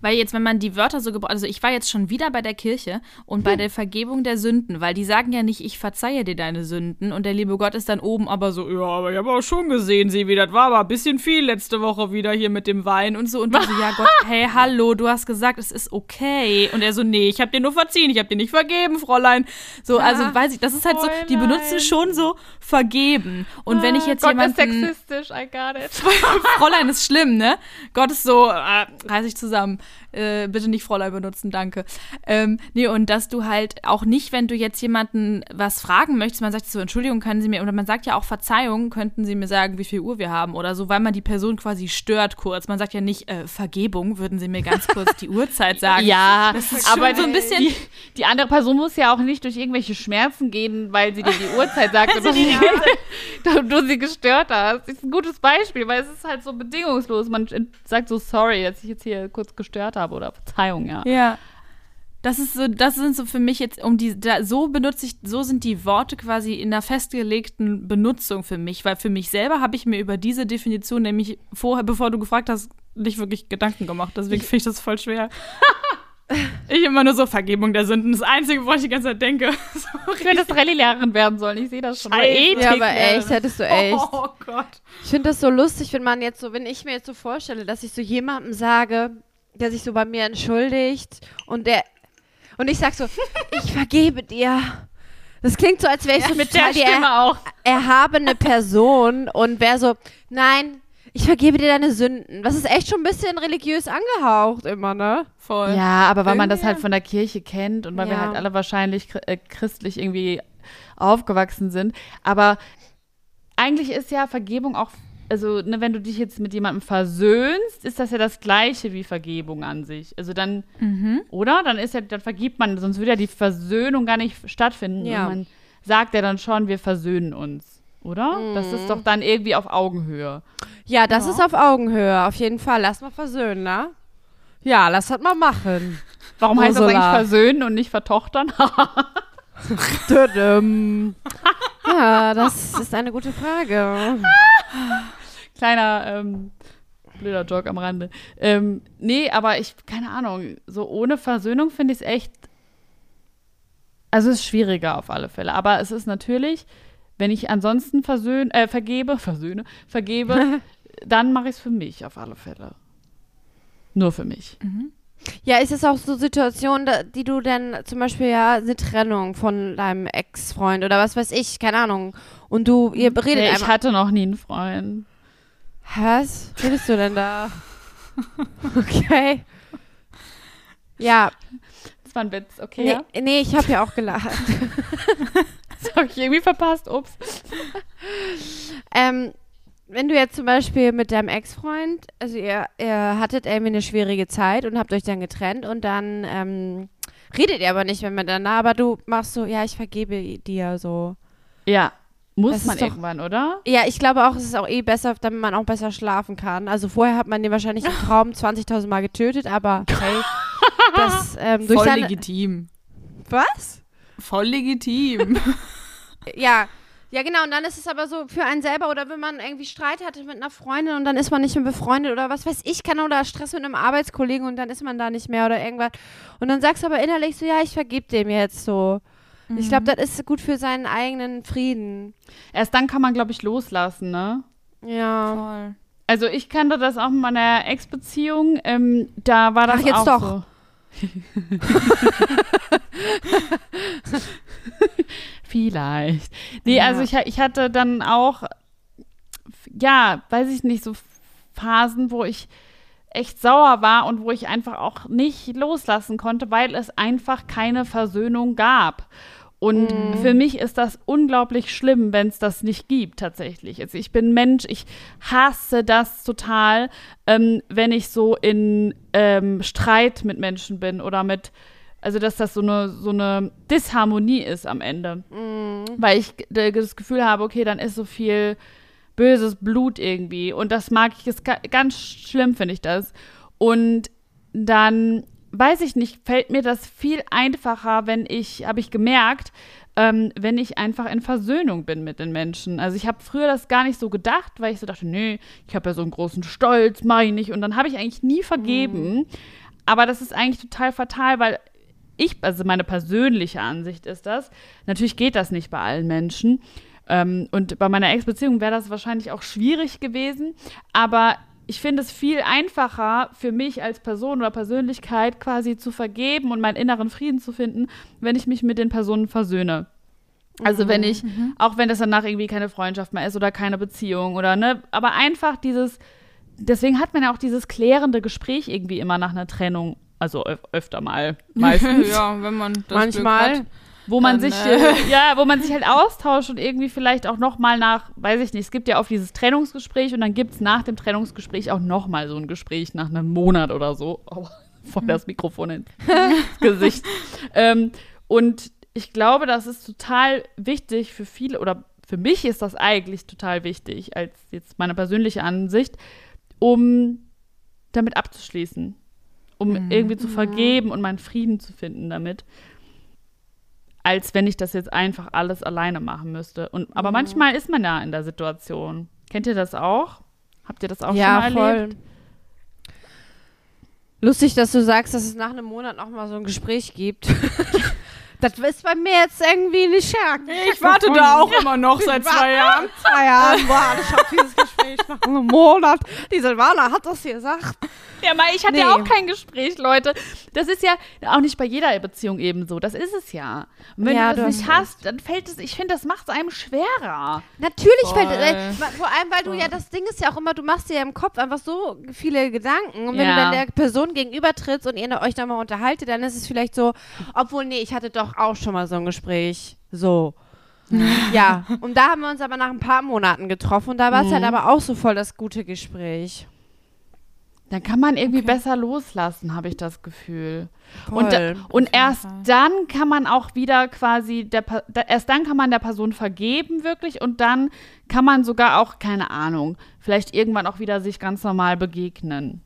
Weil jetzt, wenn man die Wörter so gebraucht, also ich war jetzt schon wieder bei der Kirche und bei der Vergebung der Sünden, weil die sagen ja nicht, ich verzeihe dir deine Sünden und der liebe Gott ist dann oben aber so, ja, aber ich habe auch schon gesehen, Sevi, das war aber ein bisschen viel letzte Woche wieder hier mit dem Wein und so und du so, ja Gott, hey, hallo, du hast gesagt, es ist okay und er so, nee, ich habe dir nur verziehen, ich habe dir nicht vergeben, Fräulein. So, also weiß ich, das ist halt so, die benutzen schon so vergeben und wenn ich jetzt Gott jemanden ist sexistisch, I got it. Fräulein ist schlimm, ne? Gott ist so, äh, reiß ich zusammen. Äh, bitte nicht Fräulein benutzen, danke. Ähm, nee, und dass du halt auch nicht, wenn du jetzt jemanden was fragen möchtest, man sagt so, Entschuldigung, können Sie mir, oder man sagt ja auch Verzeihung, könnten Sie mir sagen, wie viel Uhr wir haben oder so, weil man die Person quasi stört kurz. Man sagt ja nicht, äh, Vergebung, würden Sie mir ganz kurz die Uhrzeit sagen. Ja, aber so ein bisschen- Die, die andere Person muss ja auch nicht durch irgendwelche Schmerzen gehen, weil sie dir die Uhrzeit sagt oder sie, du, du sie gestört hast. Das ist ein gutes Beispiel, weil es ist halt so bedingungslos. Man sagt so sorry, dass ich jetzt hier kurz gestört habe oder Verzeihung, ja. Ja. Das ist so, das sind so für mich jetzt um die, da, so benutze ich, so sind die Worte quasi in einer festgelegten Benutzung für mich, weil für mich selber habe ich mir über diese Definition nämlich vorher, bevor du gefragt hast, nicht wirklich Gedanken gemacht. Deswegen finde ich das voll schwer. ich immer nur so Vergebung der Sünden, das Einzige, woran ich die ganze Zeit denke. So Ich hätte das Rallye-Lehrerin werden sollen, ich sehe das schon. Ethik Ja, aber echt, hättest du echt. Oh Gott. Ich finde das so lustig, wenn man jetzt so, wenn ich mir jetzt so vorstelle, dass ich so jemandem sage, der sich so bei mir entschuldigt und der und ich sag so, ich vergebe dir. Das klingt so, als wäre ich so Mit der Stimme er auch. erhabene Person und wäre so, nein, ich vergebe dir deine Sünden. Das ist echt schon ein bisschen religiös angehaucht immer, ne? Voll. Ja, aber weil man das Irgendwie- halt von der Kirche kennt und weil wir Ja. halt alle wahrscheinlich äh, christlich irgendwie aufgewachsen sind. Aber eigentlich ist ja Vergebung auch, also ne, wenn du dich jetzt mit jemandem versöhnst, ist das ja das gleiche wie Vergebung an sich. Also dann, Mhm. oder? Dann ist ja, dann vergibt man, sonst würde ja die Versöhnung gar nicht stattfinden. Ja. Man sagt ja dann schon, wir versöhnen uns. Oder? Das ist doch dann irgendwie auf Augenhöhe. Ja, das ist auf Augenhöhe, auf jeden Fall. Lass mal versöhnen, ne? Ja, lass das mal machen. Warum heißt das Ursula. eigentlich versöhnen und nicht vertochtern? Ja, das ist eine gute Frage. Kleiner ähm, blöder Joke am Rande. Ähm, nee, aber ich, keine Ahnung, so ohne Versöhnung finde ich es echt. Also es ist schwieriger auf alle Fälle. Aber es ist natürlich, wenn ich ansonsten versöhn, äh, vergebe, versöhne, vergebe, dann mache ich es für mich auf alle Fälle. Nur für mich. Ja, ist es auch so Situationen, die du dann zum Beispiel ja eine Trennung von deinem Ex-Freund oder was weiß ich, keine Ahnung. Und du, ihr redet Nee, ich hatte noch nie einen Freund. Was redest du denn da? okay. Ja, Das war ein Witz, okay? nee, Ja? nee ich habe ja auch gelacht. Das habe ich irgendwie verpasst. Ups. ähm, wenn du jetzt zum Beispiel mit deinem Ex-Freund, also ihr, ihr hattet irgendwie eine schwierige Zeit und habt euch dann getrennt und dann ähm, redet ihr aber nicht mehr miteinander, aber du machst so, ja, ich vergebe dir so. Ja, muss man doch- irgendwann, oder? Ja, ich glaube auch, es ist auch eh besser, damit man auch besser schlafen kann. Also vorher hat man den wahrscheinlich im Traum 20.000 Mal getötet, aber hey, das ähm, durch Voll seine... legitim. Was? Voll legitim. Ja, Ja, genau, und dann ist es aber so für einen selber oder wenn man irgendwie Streit hatte mit einer Freundin und dann ist man nicht mehr befreundet oder was weiß ich, kann oder Stress mit einem Arbeitskollegen und dann ist man da nicht mehr oder irgendwas. Und dann sagst du aber innerlich so, ja, ich vergib dem jetzt so. Ich glaube, das ist gut für seinen eigenen Frieden. Erst dann kann man, glaube ich, loslassen, ne? Ja. Voll. Also ich kannte das auch in meiner Ex-Beziehung. Ähm, da war das Ach, jetzt auch doch. so. Vielleicht. Nee, Ja. also ich, ich hatte dann auch, ja, weiß ich nicht, so Phasen, wo ich echt sauer war und wo ich einfach auch nicht loslassen konnte, weil es einfach keine Versöhnung gab. Und für mich ist das unglaublich schlimm, wenn es das nicht gibt, tatsächlich. Also ich bin Mensch, ich hasse das total, ähm, wenn ich so in ähm, Streit mit Menschen bin oder mit, also dass das so eine, so eine Disharmonie ist am Ende. Weil ich das Gefühl habe, okay, dann ist so viel böses Blut irgendwie. Und das mag ich, ist ga ganz schlimm, finde ich das. Und dann, weiß ich nicht, fällt mir das viel einfacher, wenn ich, habe ich gemerkt, ähm, wenn ich einfach in Versöhnung bin mit den Menschen. Also ich habe früher das gar nicht so gedacht, weil ich so dachte, nee, ich habe ja so einen großen Stolz, mach ich nicht. Und dann habe ich eigentlich nie vergeben. Aber das ist eigentlich total fatal, weil ich, also meine persönliche Ansicht ist das, natürlich geht das nicht bei allen Menschen. Ähm, und bei meiner Ex-Beziehung wäre das wahrscheinlich auch schwierig gewesen. Aber ich finde es viel einfacher für mich als Person oder Persönlichkeit quasi zu vergeben und meinen inneren Frieden zu finden, wenn ich mich mit den Personen versöhne. Also wenn ich, auch wenn das danach irgendwie keine Freundschaft mehr ist oder keine Beziehung oder ne, aber einfach dieses, deswegen hat man ja auch dieses klärende Gespräch irgendwie immer nach einer Trennung, also öf öfter mal, meistens ja, wenn man das Manchmal. Glück hat. Wo man Dann, sich äh, ja, wo man sich halt austauscht und irgendwie vielleicht auch noch mal nach, weiß ich nicht, es gibt ja oft dieses Trennungsgespräch und dann gibt es nach dem Trennungsgespräch auch noch mal so ein Gespräch nach einem Monat oder so. Oh, voll das Mikrofon ins Gesicht. ähm, und ich glaube, das ist total wichtig für viele oder für mich ist das eigentlich total wichtig als jetzt meine persönliche Ansicht, um damit abzuschließen, um irgendwie zu vergeben und meinen Frieden zu finden damit als wenn ich das jetzt einfach alles alleine machen müsste. Und, aber manchmal ist man ja in der Situation. Kennt ihr das auch? Habt ihr das auch ja, schon mal voll. erlebt? Lustig, dass du sagst, dass es nach einem Monat noch mal so ein Gespräch gibt. das ist bei mir jetzt irgendwie nicht stark. Ich warte da auch immer noch seit zwei Jahren. Zwei Jahren. Boah, ich hab dieses Gespräch nach einem Monat. Die Silvana hat das gesagt. Ja, mal, ich hatte Nee. ja auch kein Gespräch, Leute. Das ist ja auch nicht bei jeder Beziehung eben so. Das ist es ja. Und wenn Ja, du das nicht hast, dann fällt es, ich finde, das macht es einem schwerer. Natürlich Voll. fällt äh, vor allem, weil du ja das Ding ist ja auch immer, du machst dir ja im Kopf einfach so viele Gedanken und wenn Ja. du dann der Person gegenüber trittst und ihr euch dann mal unterhaltet, dann ist es vielleicht so, obwohl nee, ich hatte doch auch schon mal so ein Gespräch, so. ja, und da haben wir uns aber nach ein paar Monaten getroffen und da war es halt aber auch so voll das gute Gespräch. Dann kann man irgendwie besser loslassen, habe ich das Gefühl. Und, Voll. und erst Fall. dann kann man auch wieder quasi, der, erst dann kann man der Person vergeben wirklich und dann kann man sogar auch, keine Ahnung, vielleicht irgendwann auch wieder sich ganz normal begegnen.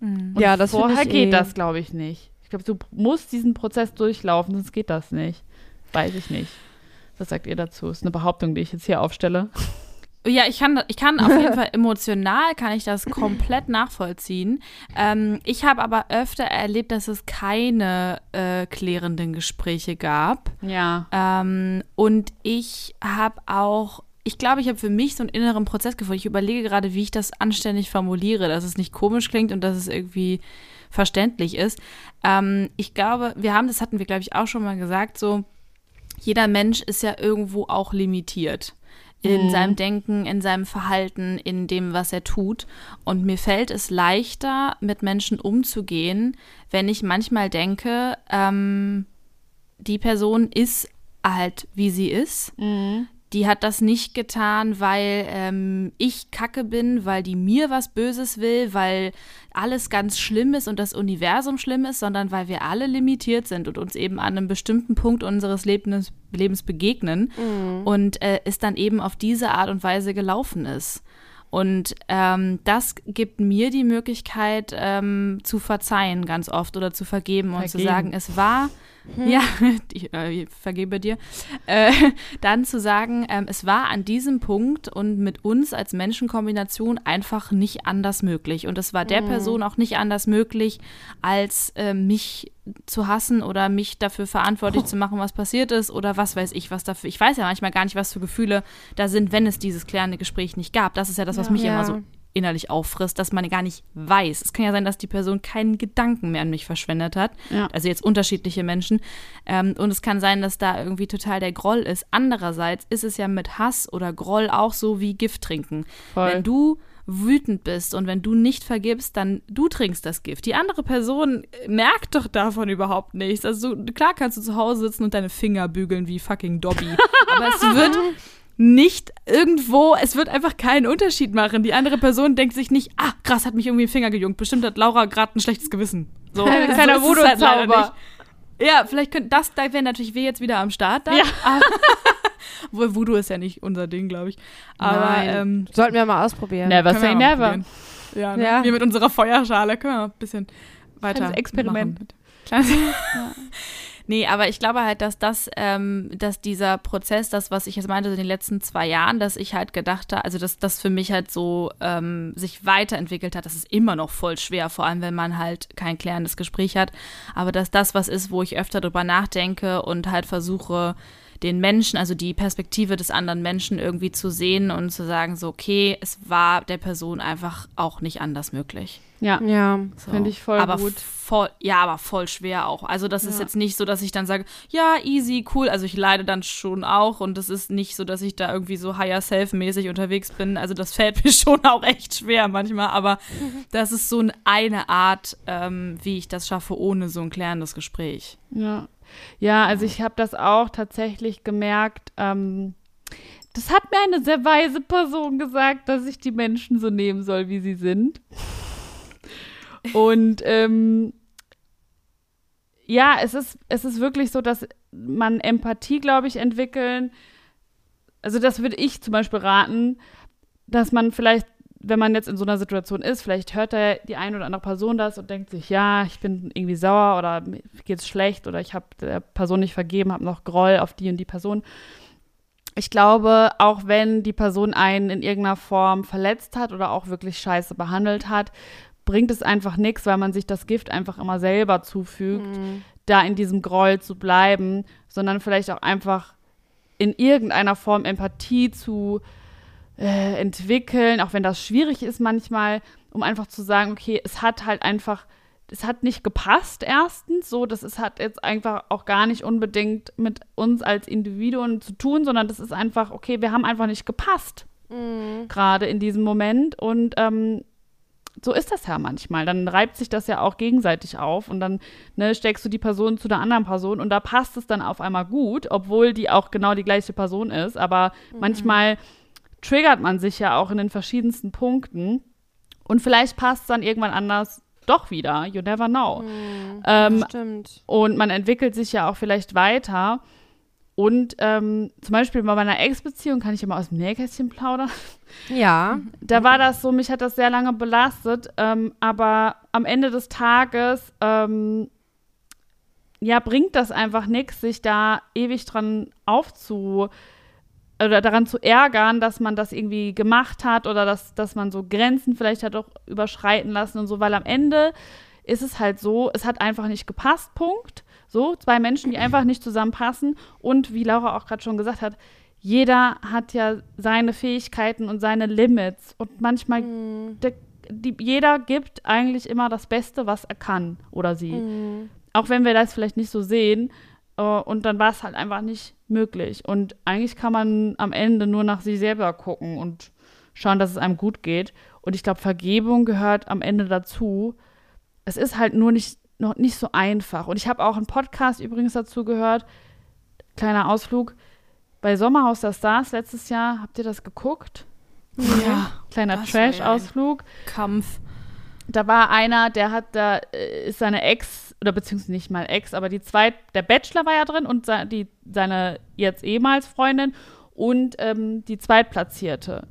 Und Ja, das vorher ich geht eh. das, glaube ich, nicht. Ich glaube, du musst diesen Prozess durchlaufen, sonst geht das nicht. Weiß ich nicht. Was sagt ihr dazu? Ist eine Behauptung, die ich jetzt hier aufstelle. Ja, ich kann, ich kann auf jeden Fall emotional kann ich das komplett nachvollziehen. Ähm, ich habe aber öfter erlebt, dass es keine äh, klärenden Gespräche gab. Ja. Ähm, und ich habe auch, ich glaube, ich habe für mich so einen inneren Prozess gefunden. Ich überlege gerade, wie ich das anständig formuliere, dass es nicht komisch klingt und dass es irgendwie verständlich ist. Ähm, ich glaube, wir haben, das hatten wir, glaube ich, auch schon mal gesagt, so, jeder Mensch ist ja irgendwo auch limitiert. In seinem Denken, in seinem Verhalten, in dem, was er tut. Und mir fällt es leichter, mit Menschen umzugehen, wenn ich manchmal denke, ähm, die Person ist halt, wie sie ist. Die hat das nicht getan, weil ähm, ich kacke bin, weil die mir was Böses will, weil alles ganz schlimm ist und das Universum schlimm ist, sondern weil wir alle limitiert sind und uns eben an einem bestimmten Punkt unseres Lebens, Lebens begegnen und äh, es dann eben auf diese Art und Weise gelaufen ist. Und ähm, das gibt mir die Möglichkeit ähm, zu verzeihen ganz oft oder zu vergeben und zu Vergeben. sagen, es war Ja, ich, äh, ich vergebe dir. Äh, dann zu sagen, ähm, es war an diesem Punkt und mit uns als Menschenkombination einfach nicht anders möglich. Und es war der Person auch nicht anders möglich, als äh, mich zu hassen oder mich dafür verantwortlich zu machen, was passiert ist oder was weiß ich, was dafür. Ich weiß ja manchmal gar nicht, was für Gefühle da sind, wenn es dieses klärende Gespräch nicht gab. Das ist ja das, was mich Ja. immer so innerlich auffrisst, dass man gar nicht weiß. Es kann ja sein, dass die Person keinen Gedanken mehr an mich verschwendet hat. Ja. Also jetzt unterschiedliche Menschen. Ähm, und es kann sein, dass da irgendwie total der Groll ist. Andererseits ist es ja mit Hass oder Groll auch so wie Gift trinken. Voll. Wenn du wütend bist und wenn du nicht vergibst, dann du trinkst das Gift. Die andere Person merkt doch davon überhaupt nichts. Also klar kannst du zu Hause sitzen und deine Finger bügeln wie fucking Dobby. Aber es wird nicht irgendwo, es wird einfach keinen Unterschied machen. Die andere Person denkt sich nicht, ah, krass, hat mich irgendwie den Finger gejungt. Bestimmt hat Laura gerade ein schlechtes Gewissen. So, Ein so kleiner ist es halt leider Voodoo-Zauber. nicht. Ja, vielleicht könnte das, da wäre natürlich wir jetzt wieder am Start. Da. Ja. Wo- Voodoo ist ja nicht unser Ding, glaube ich. Aber ähm, Sollten wir mal ausprobieren. Never say never. Ja, ne? Ja. wir mit unserer Feuerschale können wir mal ein bisschen weiter Kleines Experiment. machen. Kleines Nee, aber ich glaube halt, dass das, ähm, dass dieser Prozess, das, was ich jetzt meinte in den letzten zwei Jahren, dass ich halt gedacht habe, also dass das für mich halt so ähm, sich weiterentwickelt hat, das ist immer noch voll schwer, vor allem wenn man halt kein klärendes Gespräch hat. Aber dass das was ist, wo ich öfter drüber nachdenke und halt versuche, den Menschen, also die Perspektive des anderen Menschen irgendwie zu sehen und zu sagen, so, okay, es war der Person einfach auch nicht anders möglich. Ja. Ja. So. Finde ich voll aber gut. Voll, ja, aber voll schwer auch. Also das ist Ja. jetzt nicht so, dass ich dann sage, ja, easy, cool. Also ich leide dann schon auch und es ist nicht so, dass ich da irgendwie so higher self-mäßig unterwegs bin. Also das fällt mir schon auch echt schwer manchmal. Aber das ist so eine Art, ähm, wie ich das schaffe, ohne so ein klärendes Gespräch. Ja, ja also ich habe das auch tatsächlich gemerkt. Ähm, das hat mir eine sehr weise Person gesagt, dass ich die Menschen so nehmen soll, wie sie sind. Und ähm, ja, es ist, es ist wirklich so, dass man Empathie, glaube ich, entwickeln. Also das würde ich zum Beispiel raten, dass man vielleicht, wenn man jetzt in so einer Situation ist, vielleicht hört da die eine oder andere Person das und denkt sich, ja, ich bin irgendwie sauer oder mir geht's schlecht oder ich habe der Person nicht vergeben, habe noch Groll auf die und die Person. Ich glaube, auch wenn die Person einen in irgendeiner Form verletzt hat oder auch wirklich scheiße behandelt hat, bringt es einfach nichts, weil man sich das Gift einfach immer selber zufügt, da in diesem Groll zu bleiben, sondern vielleicht auch einfach in irgendeiner Form Empathie zu äh, entwickeln, auch wenn das schwierig ist manchmal, um einfach zu sagen, okay, es hat halt einfach, es hat nicht gepasst erstens, so, das ist, hat jetzt einfach auch gar nicht unbedingt mit uns als Individuen zu tun, sondern das ist einfach, okay, wir haben einfach nicht gepasst, gerade in diesem Moment und ähm, so ist das ja manchmal. Dann reibt sich das ja auch gegenseitig auf und dann ne, steckst du die Person zu der anderen Person und da passt es dann auf einmal gut, obwohl die auch genau die gleiche Person ist. Aber manchmal triggert man sich ja auch in den verschiedensten Punkten und vielleicht passt es dann irgendwann anders doch wieder. You never know. Ähm, Stimmt. und man entwickelt sich ja auch vielleicht weiter. Und ähm, zum Beispiel bei meiner Ex-Beziehung kann ich mal aus dem Nähkästchen plaudern. Ja. Da war das so, mich hat das sehr lange belastet, ähm, aber am Ende des Tages, ähm, ja, bringt das einfach nichts, sich da ewig dran aufzu oder daran zu ärgern, dass man das irgendwie gemacht hat oder dass, dass man so Grenzen vielleicht hat auch überschreiten lassen und so, weil am Ende ist es halt so, es hat einfach nicht gepasst, Punkt. So, zwei Menschen, die einfach nicht zusammenpassen und wie Laura auch gerade schon gesagt hat, jeder hat ja seine Fähigkeiten und seine Limits und manchmal, der, die, jeder gibt eigentlich immer das Beste, was er kann oder sie. Auch wenn wir das vielleicht nicht so sehen. Äh, und dann war es halt einfach nicht möglich. Und eigentlich kann man am Ende nur nach sich selber gucken und schauen, dass es einem gut geht. Und ich glaube, Vergebung gehört am Ende dazu. Es ist halt nur nicht, noch nicht so einfach. Und ich habe auch einen Podcast übrigens dazu gehört. Kleiner Ausflug. Bei Sommerhaus der Stars letztes Jahr, habt ihr das geguckt? Ja. Kleiner Trash-Ausflug Kampf. Da war einer, der hat da äh, ist seine Ex oder beziehungsweise nicht mal Ex, aber die zweit, der Bachelor war ja drin und die seine jetzt ehemals Freundin und ähm, die zweitplatzierte.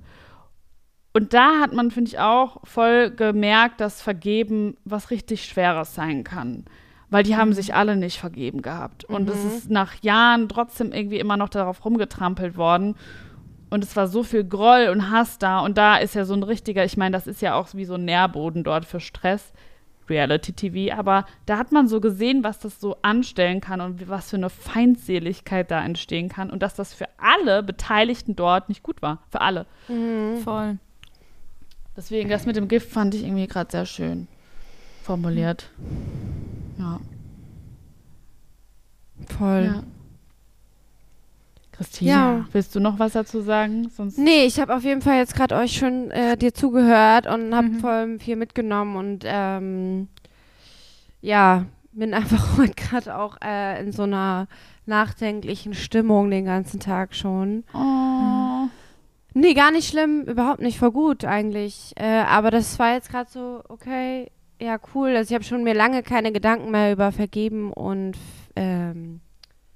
Und da hat man, finde ich, auch voll gemerkt, dass Vergeben was richtig Schweres sein kann. weil die haben sich alle nicht vergeben gehabt. Und es ist nach Jahren trotzdem irgendwie immer noch darauf rumgetrampelt worden. Und es war so viel Groll und Hass da. Und da ist ja so ein richtiger, ich meine, das ist ja auch wie so ein Nährboden dort für Stress. Reality-TV, aber da hat man so gesehen, was das so anstellen kann und was für eine Feindseligkeit da entstehen kann und dass das für alle Beteiligten dort nicht gut war. Für alle. Voll. Deswegen, das mit dem Gift fand ich irgendwie gerade sehr schön formuliert. Ja. Voll. ja. Christina, Ja. willst du noch was dazu sagen? Sonst Nee, ich habe auf jeden Fall jetzt gerade euch schon äh, dir zugehört und habe Mhm. voll viel mitgenommen und ähm, ja, bin einfach heute gerade auch äh, in so einer nachdenklichen Stimmung den ganzen Tag schon. Oh. Nee, gar nicht schlimm, überhaupt nicht, voll gut eigentlich. Äh, aber das war jetzt gerade so, okay, ja, cool. Also ich habe schon mir lange keine Gedanken mehr über Vergeben und ähm,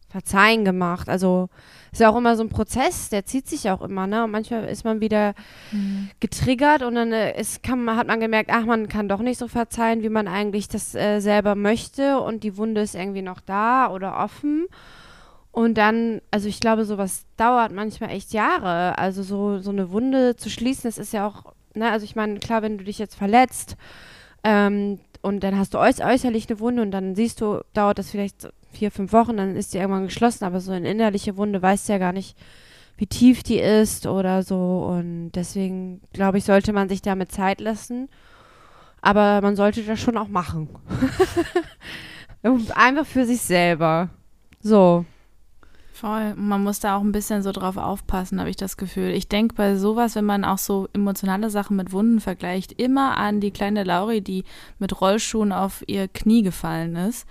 Verzeihen gemacht. Also ist ja auch immer so ein Prozess, der zieht sich auch immer, ne? Und manchmal ist man wieder getriggert und dann äh, ist, kann, hat man gemerkt, ach, man kann doch nicht so verzeihen, wie man eigentlich das äh, selber möchte und die Wunde ist irgendwie noch da oder offen. Und dann, also ich glaube, sowas dauert manchmal echt Jahre. Also so, so eine Wunde zu schließen, das ist ja auch, ne, also ich meine, klar, wenn du dich jetzt verletzt ähm, und dann hast du äuß äußerlich eine Wunde und dann siehst du, dauert das vielleicht vier, fünf Wochen, dann ist die irgendwann geschlossen, aber so eine innerliche Wunde weißt du ja gar nicht, wie tief die ist oder so. Und deswegen, glaube ich, sollte man sich damit Zeit lassen. Aber man sollte das schon auch machen. Einfach für sich selber. So. Voll. Man muss da auch ein bisschen so drauf aufpassen, habe ich das Gefühl. Ich denke bei sowas, wenn man auch so emotionale Sachen mit Wunden vergleicht, immer an die kleine Lauri, die mit Rollschuhen auf ihr Knie gefallen ist.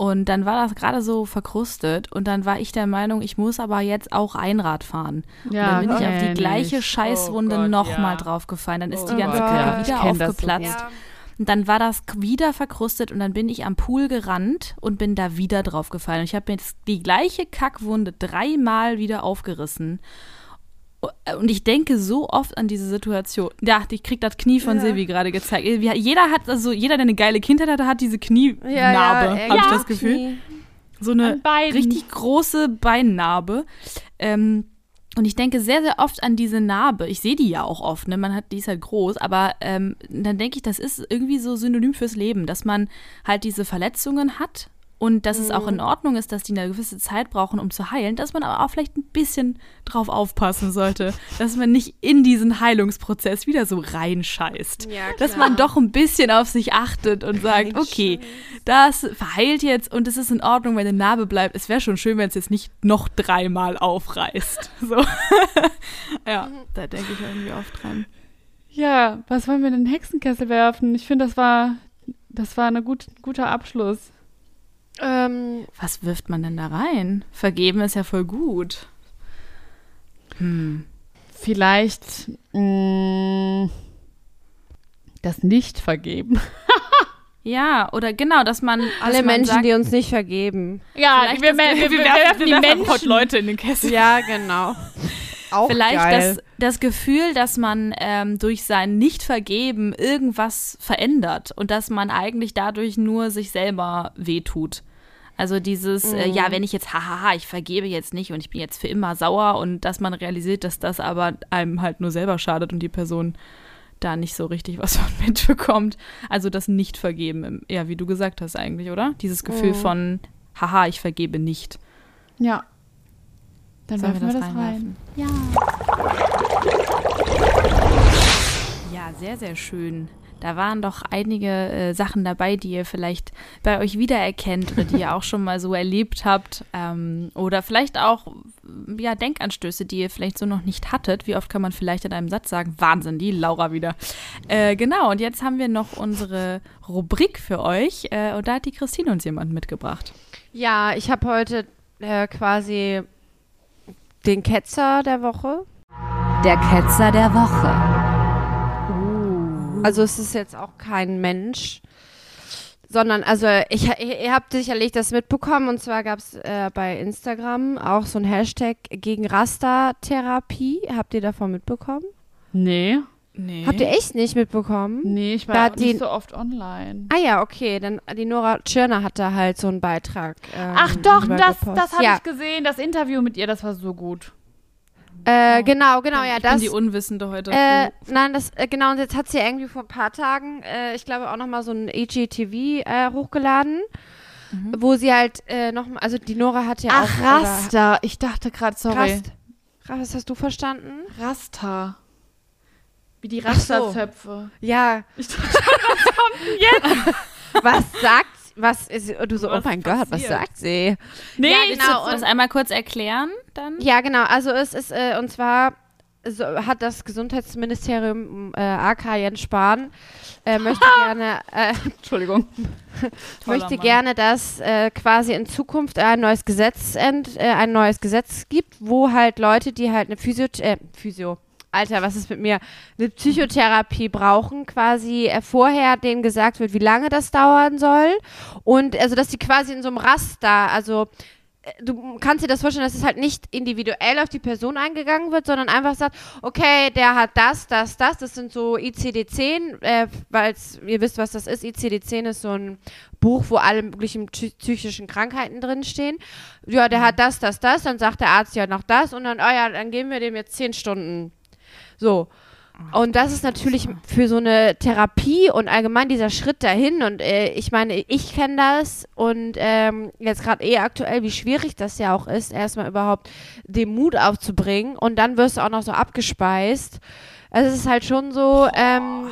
Und dann war das gerade so verkrustet und dann war ich der Meinung, ich muss aber jetzt auch Einrad fahren. und dann bin ich auf die gleiche ich. Scheißwunde Oh nochmal ja. draufgefallen. Dann ist die Oh ganze Gott, Kacke ja, wieder so aufgeplatzt. Und dann war das wieder verkrustet und dann bin ich am Pool gerannt und bin da wieder drauf gefallen. Und ich habe mir jetzt die gleiche Kackwunde dreimal wieder aufgerissen. Und ich denke so oft an diese Situation. Ja, ich krieg das Knie von Silvi gerade gezeigt. Jeder hat, also jeder, der eine geile Kindheit hatte, hat diese Knienarbe, äh, habe ich ja, das Gefühl. Knie. So eine richtig große Beinnarbe. Ähm, und ich denke sehr, sehr oft an diese Narbe. Ich sehe die ja auch oft, ne? Man hat, die ist halt groß, aber ähm, dann denke ich, das ist irgendwie so synonym fürs Leben, dass man halt diese Verletzungen hat und dass es auch in Ordnung ist, dass die eine gewisse Zeit brauchen, um zu heilen, dass man aber auch vielleicht ein bisschen drauf aufpassen sollte, dass man nicht in diesen Heilungsprozess wieder so reinscheißt. Ja, dass man doch ein bisschen auf sich achtet und sagt, okay, das verheilt jetzt und es ist in Ordnung, wenn eine Narbe bleibt. Es wäre schon schön, wenn es jetzt nicht noch dreimal aufreißt. So. ja, da denke ich irgendwie oft dran. Ja, was wollen wir in den Hexenkessel werfen? Ich finde, das war, das war ein gut, guter Abschluss. Ähm, Was wirft man denn da rein? Vergeben ist ja voll gut. Hm. Vielleicht mh, das Nicht-Vergeben. Ja, oder genau, dass man dass alle man Menschen, sagt, die uns nicht vergeben. Ja, vielleicht wir, das- wir, wir, wir werfen die Menschen. Leute in den Kessel. Ja, genau. Auch Vielleicht geil. das, das Gefühl, dass man ähm, durch sein Nicht-Vergeben irgendwas verändert und dass man eigentlich dadurch nur sich selber wehtut. Also dieses, äh, ja, wenn ich jetzt, hahaha, ich vergebe jetzt nicht und ich bin jetzt für immer sauer und dass man realisiert, dass das aber einem halt nur selber schadet und die Person da nicht so richtig was von mitbekommt. Also das Nicht-Vergeben, ja, wie du gesagt hast eigentlich, oder? Dieses Gefühl von, haha, ich vergebe nicht. Ja. Dann Sollen werfen wir das rein. Ja, sehr, sehr schön. Da waren doch einige äh, Sachen dabei, die ihr vielleicht bei euch wiedererkennt oder die ihr auch schon mal so erlebt habt. Ähm, oder vielleicht auch ja, Denkanstöße, die ihr vielleicht so noch nicht hattet. Wie oft kann man vielleicht in einem Satz sagen? Wahnsinn, die Laura wieder. Äh, genau, und jetzt haben wir noch unsere Rubrik für euch. Äh, und da hat die Christine uns jemand mitgebracht. Ja, ich habe heute äh, quasi den Ketzer der Woche. Der Ketzer der Woche. Also es ist jetzt auch kein Mensch, sondern also ich, ihr, ihr habt sicherlich das mitbekommen und zwar gab es äh, bei Instagram auch so ein Hashtag gegen Rasta-Therapie. Habt ihr davon mitbekommen? Nee. Nee. Habt ihr echt nicht mitbekommen? Nee, ich war Da auch die- nicht so oft online. Ah ja, okay. Dann die Nora Tschirner hat da halt so einen Beitrag. Ähm, Ach doch, das, gepostet. das habe ja. ich gesehen. Das Interview mit ihr, das war so gut. Äh, genau, genau, ja, ich das. bin die Unwissende heute. Äh, nein, das, äh, genau, und jetzt hat sie irgendwie vor ein paar Tagen, äh, ich glaube, auch nochmal so ein EGTV äh, hochgeladen, wo sie halt äh, nochmal, also die Nora hat ja Ach, auch. oder- Raster. Ich dachte gerade, sorry. Rast. Was hast du verstanden? Raster. Wie die Ach so. Rasterzöpfe. Ja. Ich dachte, was kommt denn jetzt? Was sagt, was ist, und du so, Was oh mein Gott, was passiert? sagt sie? Nee, Ja, genau. Du das einmal kurz erklären dann? Ja, genau, also es ist, äh, und zwar so, hat das Gesundheitsministerium äh, AK Jens Spahn äh, möchte gerne äh, Entschuldigung. Möchte Mann. gerne, dass äh, quasi in Zukunft ein neues Gesetz ent, äh, ein neues Gesetz gibt, wo halt Leute, die halt eine Physio, äh, Physio, Alter, was ist mit mir, eine Psychotherapie brauchen, quasi äh, vorher denen gesagt wird, wie lange das dauern soll und also, dass die quasi in so einem Raster, also äh, du kannst dir das vorstellen, dass es halt nicht individuell auf die Person eingegangen wird, sondern einfach sagt, okay, der hat das, das, das, das sind so ICD-10, äh, weil ihr wisst, was das ist. ICD-10 ist so ein Buch, wo alle möglichen psy- psychischen Krankheiten drinstehen. Ja, der hat das, das, das, dann sagt der Arzt ja noch das und dann, oh ja, dann geben wir dem jetzt zehn Stunden. So. Und das ist natürlich für so eine Therapie und allgemein dieser Schritt dahin. Und äh, ich meine, ich kenne das und ähm, jetzt gerade eh aktuell, wie schwierig das ja auch ist, erstmal überhaupt den Mut aufzubringen und dann wirst du auch noch so abgespeist. Also es ist halt schon so. Ähm,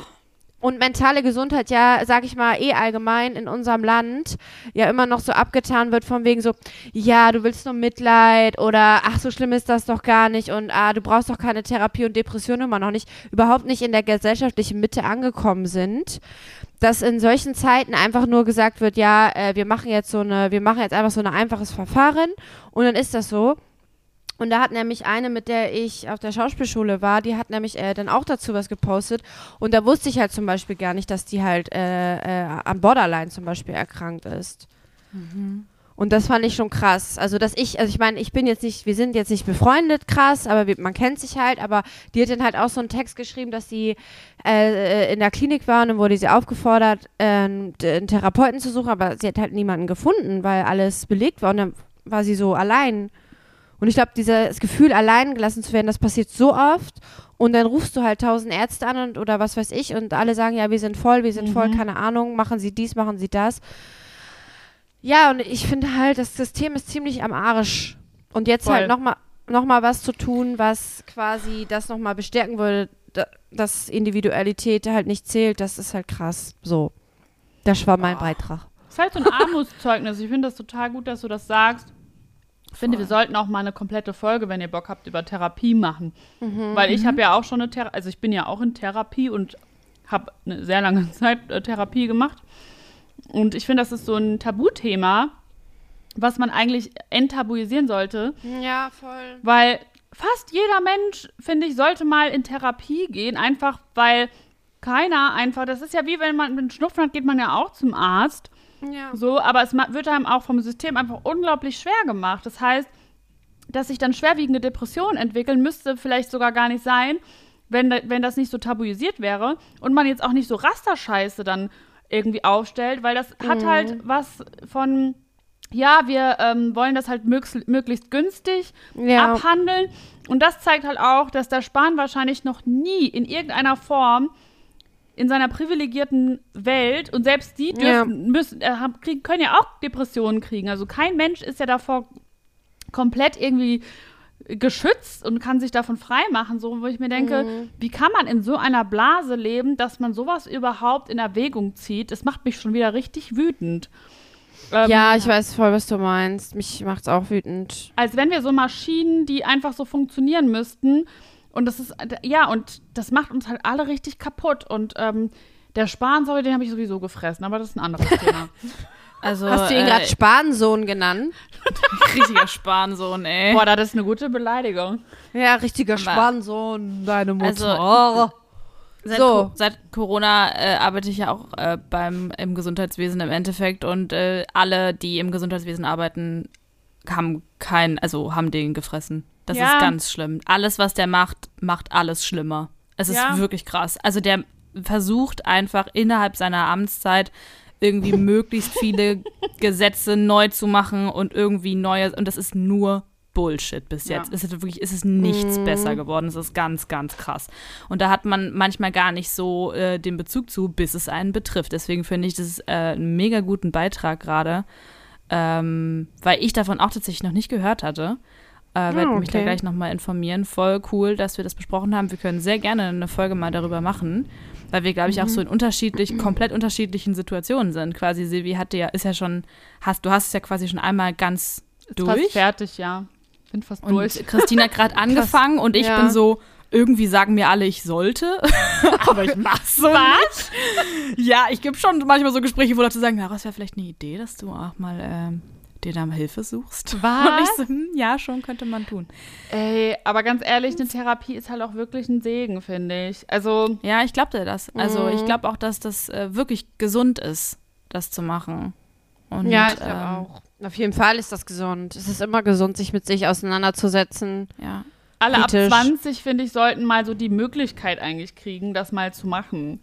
und mentale Gesundheit, ja, sag ich mal, eh allgemein in unserem Land ja immer noch so abgetan wird, von wegen so, ja, du willst nur Mitleid oder ach, so schlimm ist das doch gar nicht und ah, du brauchst doch keine Therapie und Depression immer noch nicht, überhaupt nicht in der gesellschaftlichen Mitte angekommen sind. Dass in solchen Zeiten einfach nur gesagt wird, ja, äh, wir machen jetzt so eine, wir machen jetzt einfach so ein einfaches Verfahren und dann ist das so. Und da hat nämlich eine, mit der ich auf der Schauspielschule war, die hat nämlich äh, dann auch dazu was gepostet. Und da wusste ich halt zum Beispiel gar nicht, dass die halt äh, äh, an Borderline zum Beispiel erkrankt ist. Und das fand ich schon krass. Also, dass ich, also ich meine, ich bin jetzt nicht, wir sind jetzt nicht befreundet krass, aber wir, man kennt sich halt, aber die hat dann halt auch so einen Text geschrieben, dass sie äh, in der Klinik war und dann wurde sie aufgefordert, äh, einen Therapeuten zu suchen, aber sie hat halt niemanden gefunden, weil alles belegt war und dann war sie so allein. Und ich glaube, dieses Gefühl, allein gelassen zu werden, das passiert so oft. Und dann rufst du halt tausend Ärzte an und, oder was weiß ich und alle sagen, ja, wir sind voll, wir sind voll, keine Ahnung, machen sie dies, machen sie das. Ja, und ich finde halt, das System ist ziemlich am Arsch. Und jetzt Voll. halt nochmal noch mal was zu tun, was quasi das nochmal bestärken würde, da, dass Individualität halt nicht zählt, das ist halt krass. So. Das war mein Beitrag. Das ist halt so ein Armutszeugnis. Ich finde das total gut, dass du das sagst. Ich finde, wir sollten auch mal eine komplette Folge, wenn ihr Bock habt, über Therapie machen. Weil ich habe ja auch schon eine Therapie, also ich bin ja auch in Therapie und habe eine sehr lange Zeit äh, Therapie gemacht. Und ich finde, das ist so ein Tabuthema, was man eigentlich enttabuisieren sollte. Ja, voll. Weil fast jeder Mensch, finde ich, sollte mal in Therapie gehen, einfach weil keiner einfach, das ist ja wie wenn man einen Schnupfen hat, geht man ja auch zum Arzt. Ja. So, aber es wird einem auch vom System einfach unglaublich schwer gemacht. Das heißt, dass sich dann schwerwiegende Depressionen entwickeln, müsste vielleicht sogar gar nicht sein, wenn, wenn das nicht so tabuisiert wäre und man jetzt auch nicht so Rasterscheiße dann irgendwie aufstellt, weil das hat halt was von, ja, wir ähm, wollen das halt mögs- möglichst günstig Ja. abhandeln. Und das zeigt halt auch, dass der Spahn wahrscheinlich noch nie in irgendeiner Form in seiner privilegierten Welt und selbst die Ja. dürfen, müssen, äh, haben, kriegen, können ja auch Depressionen kriegen. Also kein Mensch ist ja davor komplett irgendwie geschützt und kann sich davon freimachen, so wo ich mir denke, Mhm. wie kann man in so einer Blase leben, dass man sowas überhaupt in Erwägung zieht? Das macht mich schon wieder richtig wütend. Ähm, Ja, ich weiß voll, was du meinst. Mich macht's auch wütend. als wenn wir so Maschinen, die einfach so funktionieren müssten. Und das ist, ja, und das macht uns halt alle richtig kaputt. Und ähm, der Spahn, sorry, den habe ich sowieso gefressen, aber das ist ein anderes Thema. Also, Hast du ihn äh, gerade Spansohn genannt? richtiger Spansohn, ey. Boah, das ist eine gute Beleidigung. Ja, richtiger Aber- Spansohn, deine Mutter. Also- Seit, So. Co seit Corona äh, arbeite ich ja auch äh, beim im Gesundheitswesen im Endeffekt und äh, alle, die im Gesundheitswesen arbeiten, haben keinen, also haben den gefressen. Das Ja. ist ganz schlimm. Alles, was der macht, macht alles schlimmer. Es ist Ja. wirklich krass. Also der versucht einfach innerhalb seiner Amtszeit irgendwie möglichst viele Gesetze neu zu machen und irgendwie neue. Und das ist nur Bullshit bis Ja. jetzt. Es ist wirklich, es ist nichts besser geworden. Es ist ganz, ganz krass. Und da hat man manchmal gar nicht so äh, den Bezug zu, bis es einen betrifft. Deswegen finde ich das äh, einen mega guten Beitrag gerade, ähm, weil ich davon auch tatsächlich noch nicht gehört hatte. Äh, werde mich da okay. gleich nochmal informieren. Voll cool, dass wir das besprochen haben. Wir können sehr gerne eine Folge mal darüber machen, weil wir, glaube ich, auch so in unterschiedlich, komplett unterschiedlichen Situationen sind. Quasi, Silvi hatte ja, ist ja schon, hast, du hast es ja quasi schon einmal ganz Ist durch. fast fertig, ja. Bin fast Und durch. Christina hat gerade angefangen und ich Ja. bin so, irgendwie sagen mir alle, ich sollte. Aber ich mach's so nicht. Ja, ich gebe schon manchmal so Gespräche, wo Leute sagen, na, das wäre vielleicht eine Idee, dass du auch mal ähm, dir da mal Hilfe suchst. Was? So, hm, ja, schon könnte man tun. Ey, aber ganz ehrlich, eine Therapie ist halt auch wirklich ein Segen, finde ich. Also, Ja, ich glaube dir das. Also ich glaube auch, dass das äh, wirklich gesund ist, das zu machen. Und, ja, ich glaube ähm, auch. Auf jeden Fall ist das gesund. Es ist immer gesund, sich mit sich auseinanderzusetzen. Ja. alle Kritisch. ab 20, finde ich, sollten mal so die Möglichkeit eigentlich kriegen, das mal zu machen.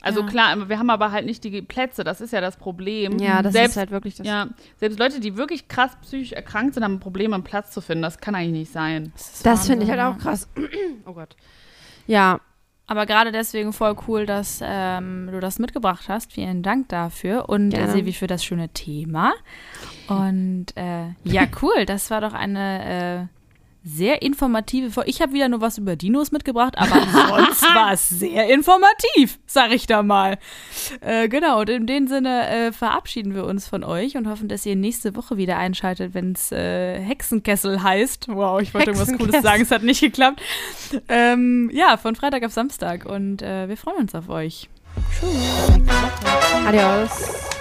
Also Ja. klar, wir haben aber halt nicht die Plätze, das ist ja das Problem. Ja, das selbst, ist halt wirklich das. Ja, selbst Leute, die wirklich krass psychisch erkrankt sind, haben ein Problem, einen Platz zu finden. Das kann eigentlich nicht sein. ist Das finde ich halt auch krass. oh Gott. Ja, Aber gerade deswegen voll cool, dass ähm, du das mitgebracht hast. Vielen Dank dafür. Und äh, Gerne. Silvi für das schöne Thema. Und äh, ja, cool. Das war doch eine äh, sehr informative Folge. Ich habe wieder nur was über Dinos mitgebracht, aber sonst war es sehr informativ, sag ich da mal. Äh, genau, und in dem Sinne äh, verabschieden wir uns von euch und hoffen, dass ihr nächste Woche wieder einschaltet, wenn es äh, Hexenkessel heißt. Wow, ich wollte irgendwas Cooles sagen, es hat nicht geklappt. Ähm, ja, von Freitag auf Samstag und äh, wir freuen uns auf euch. adios.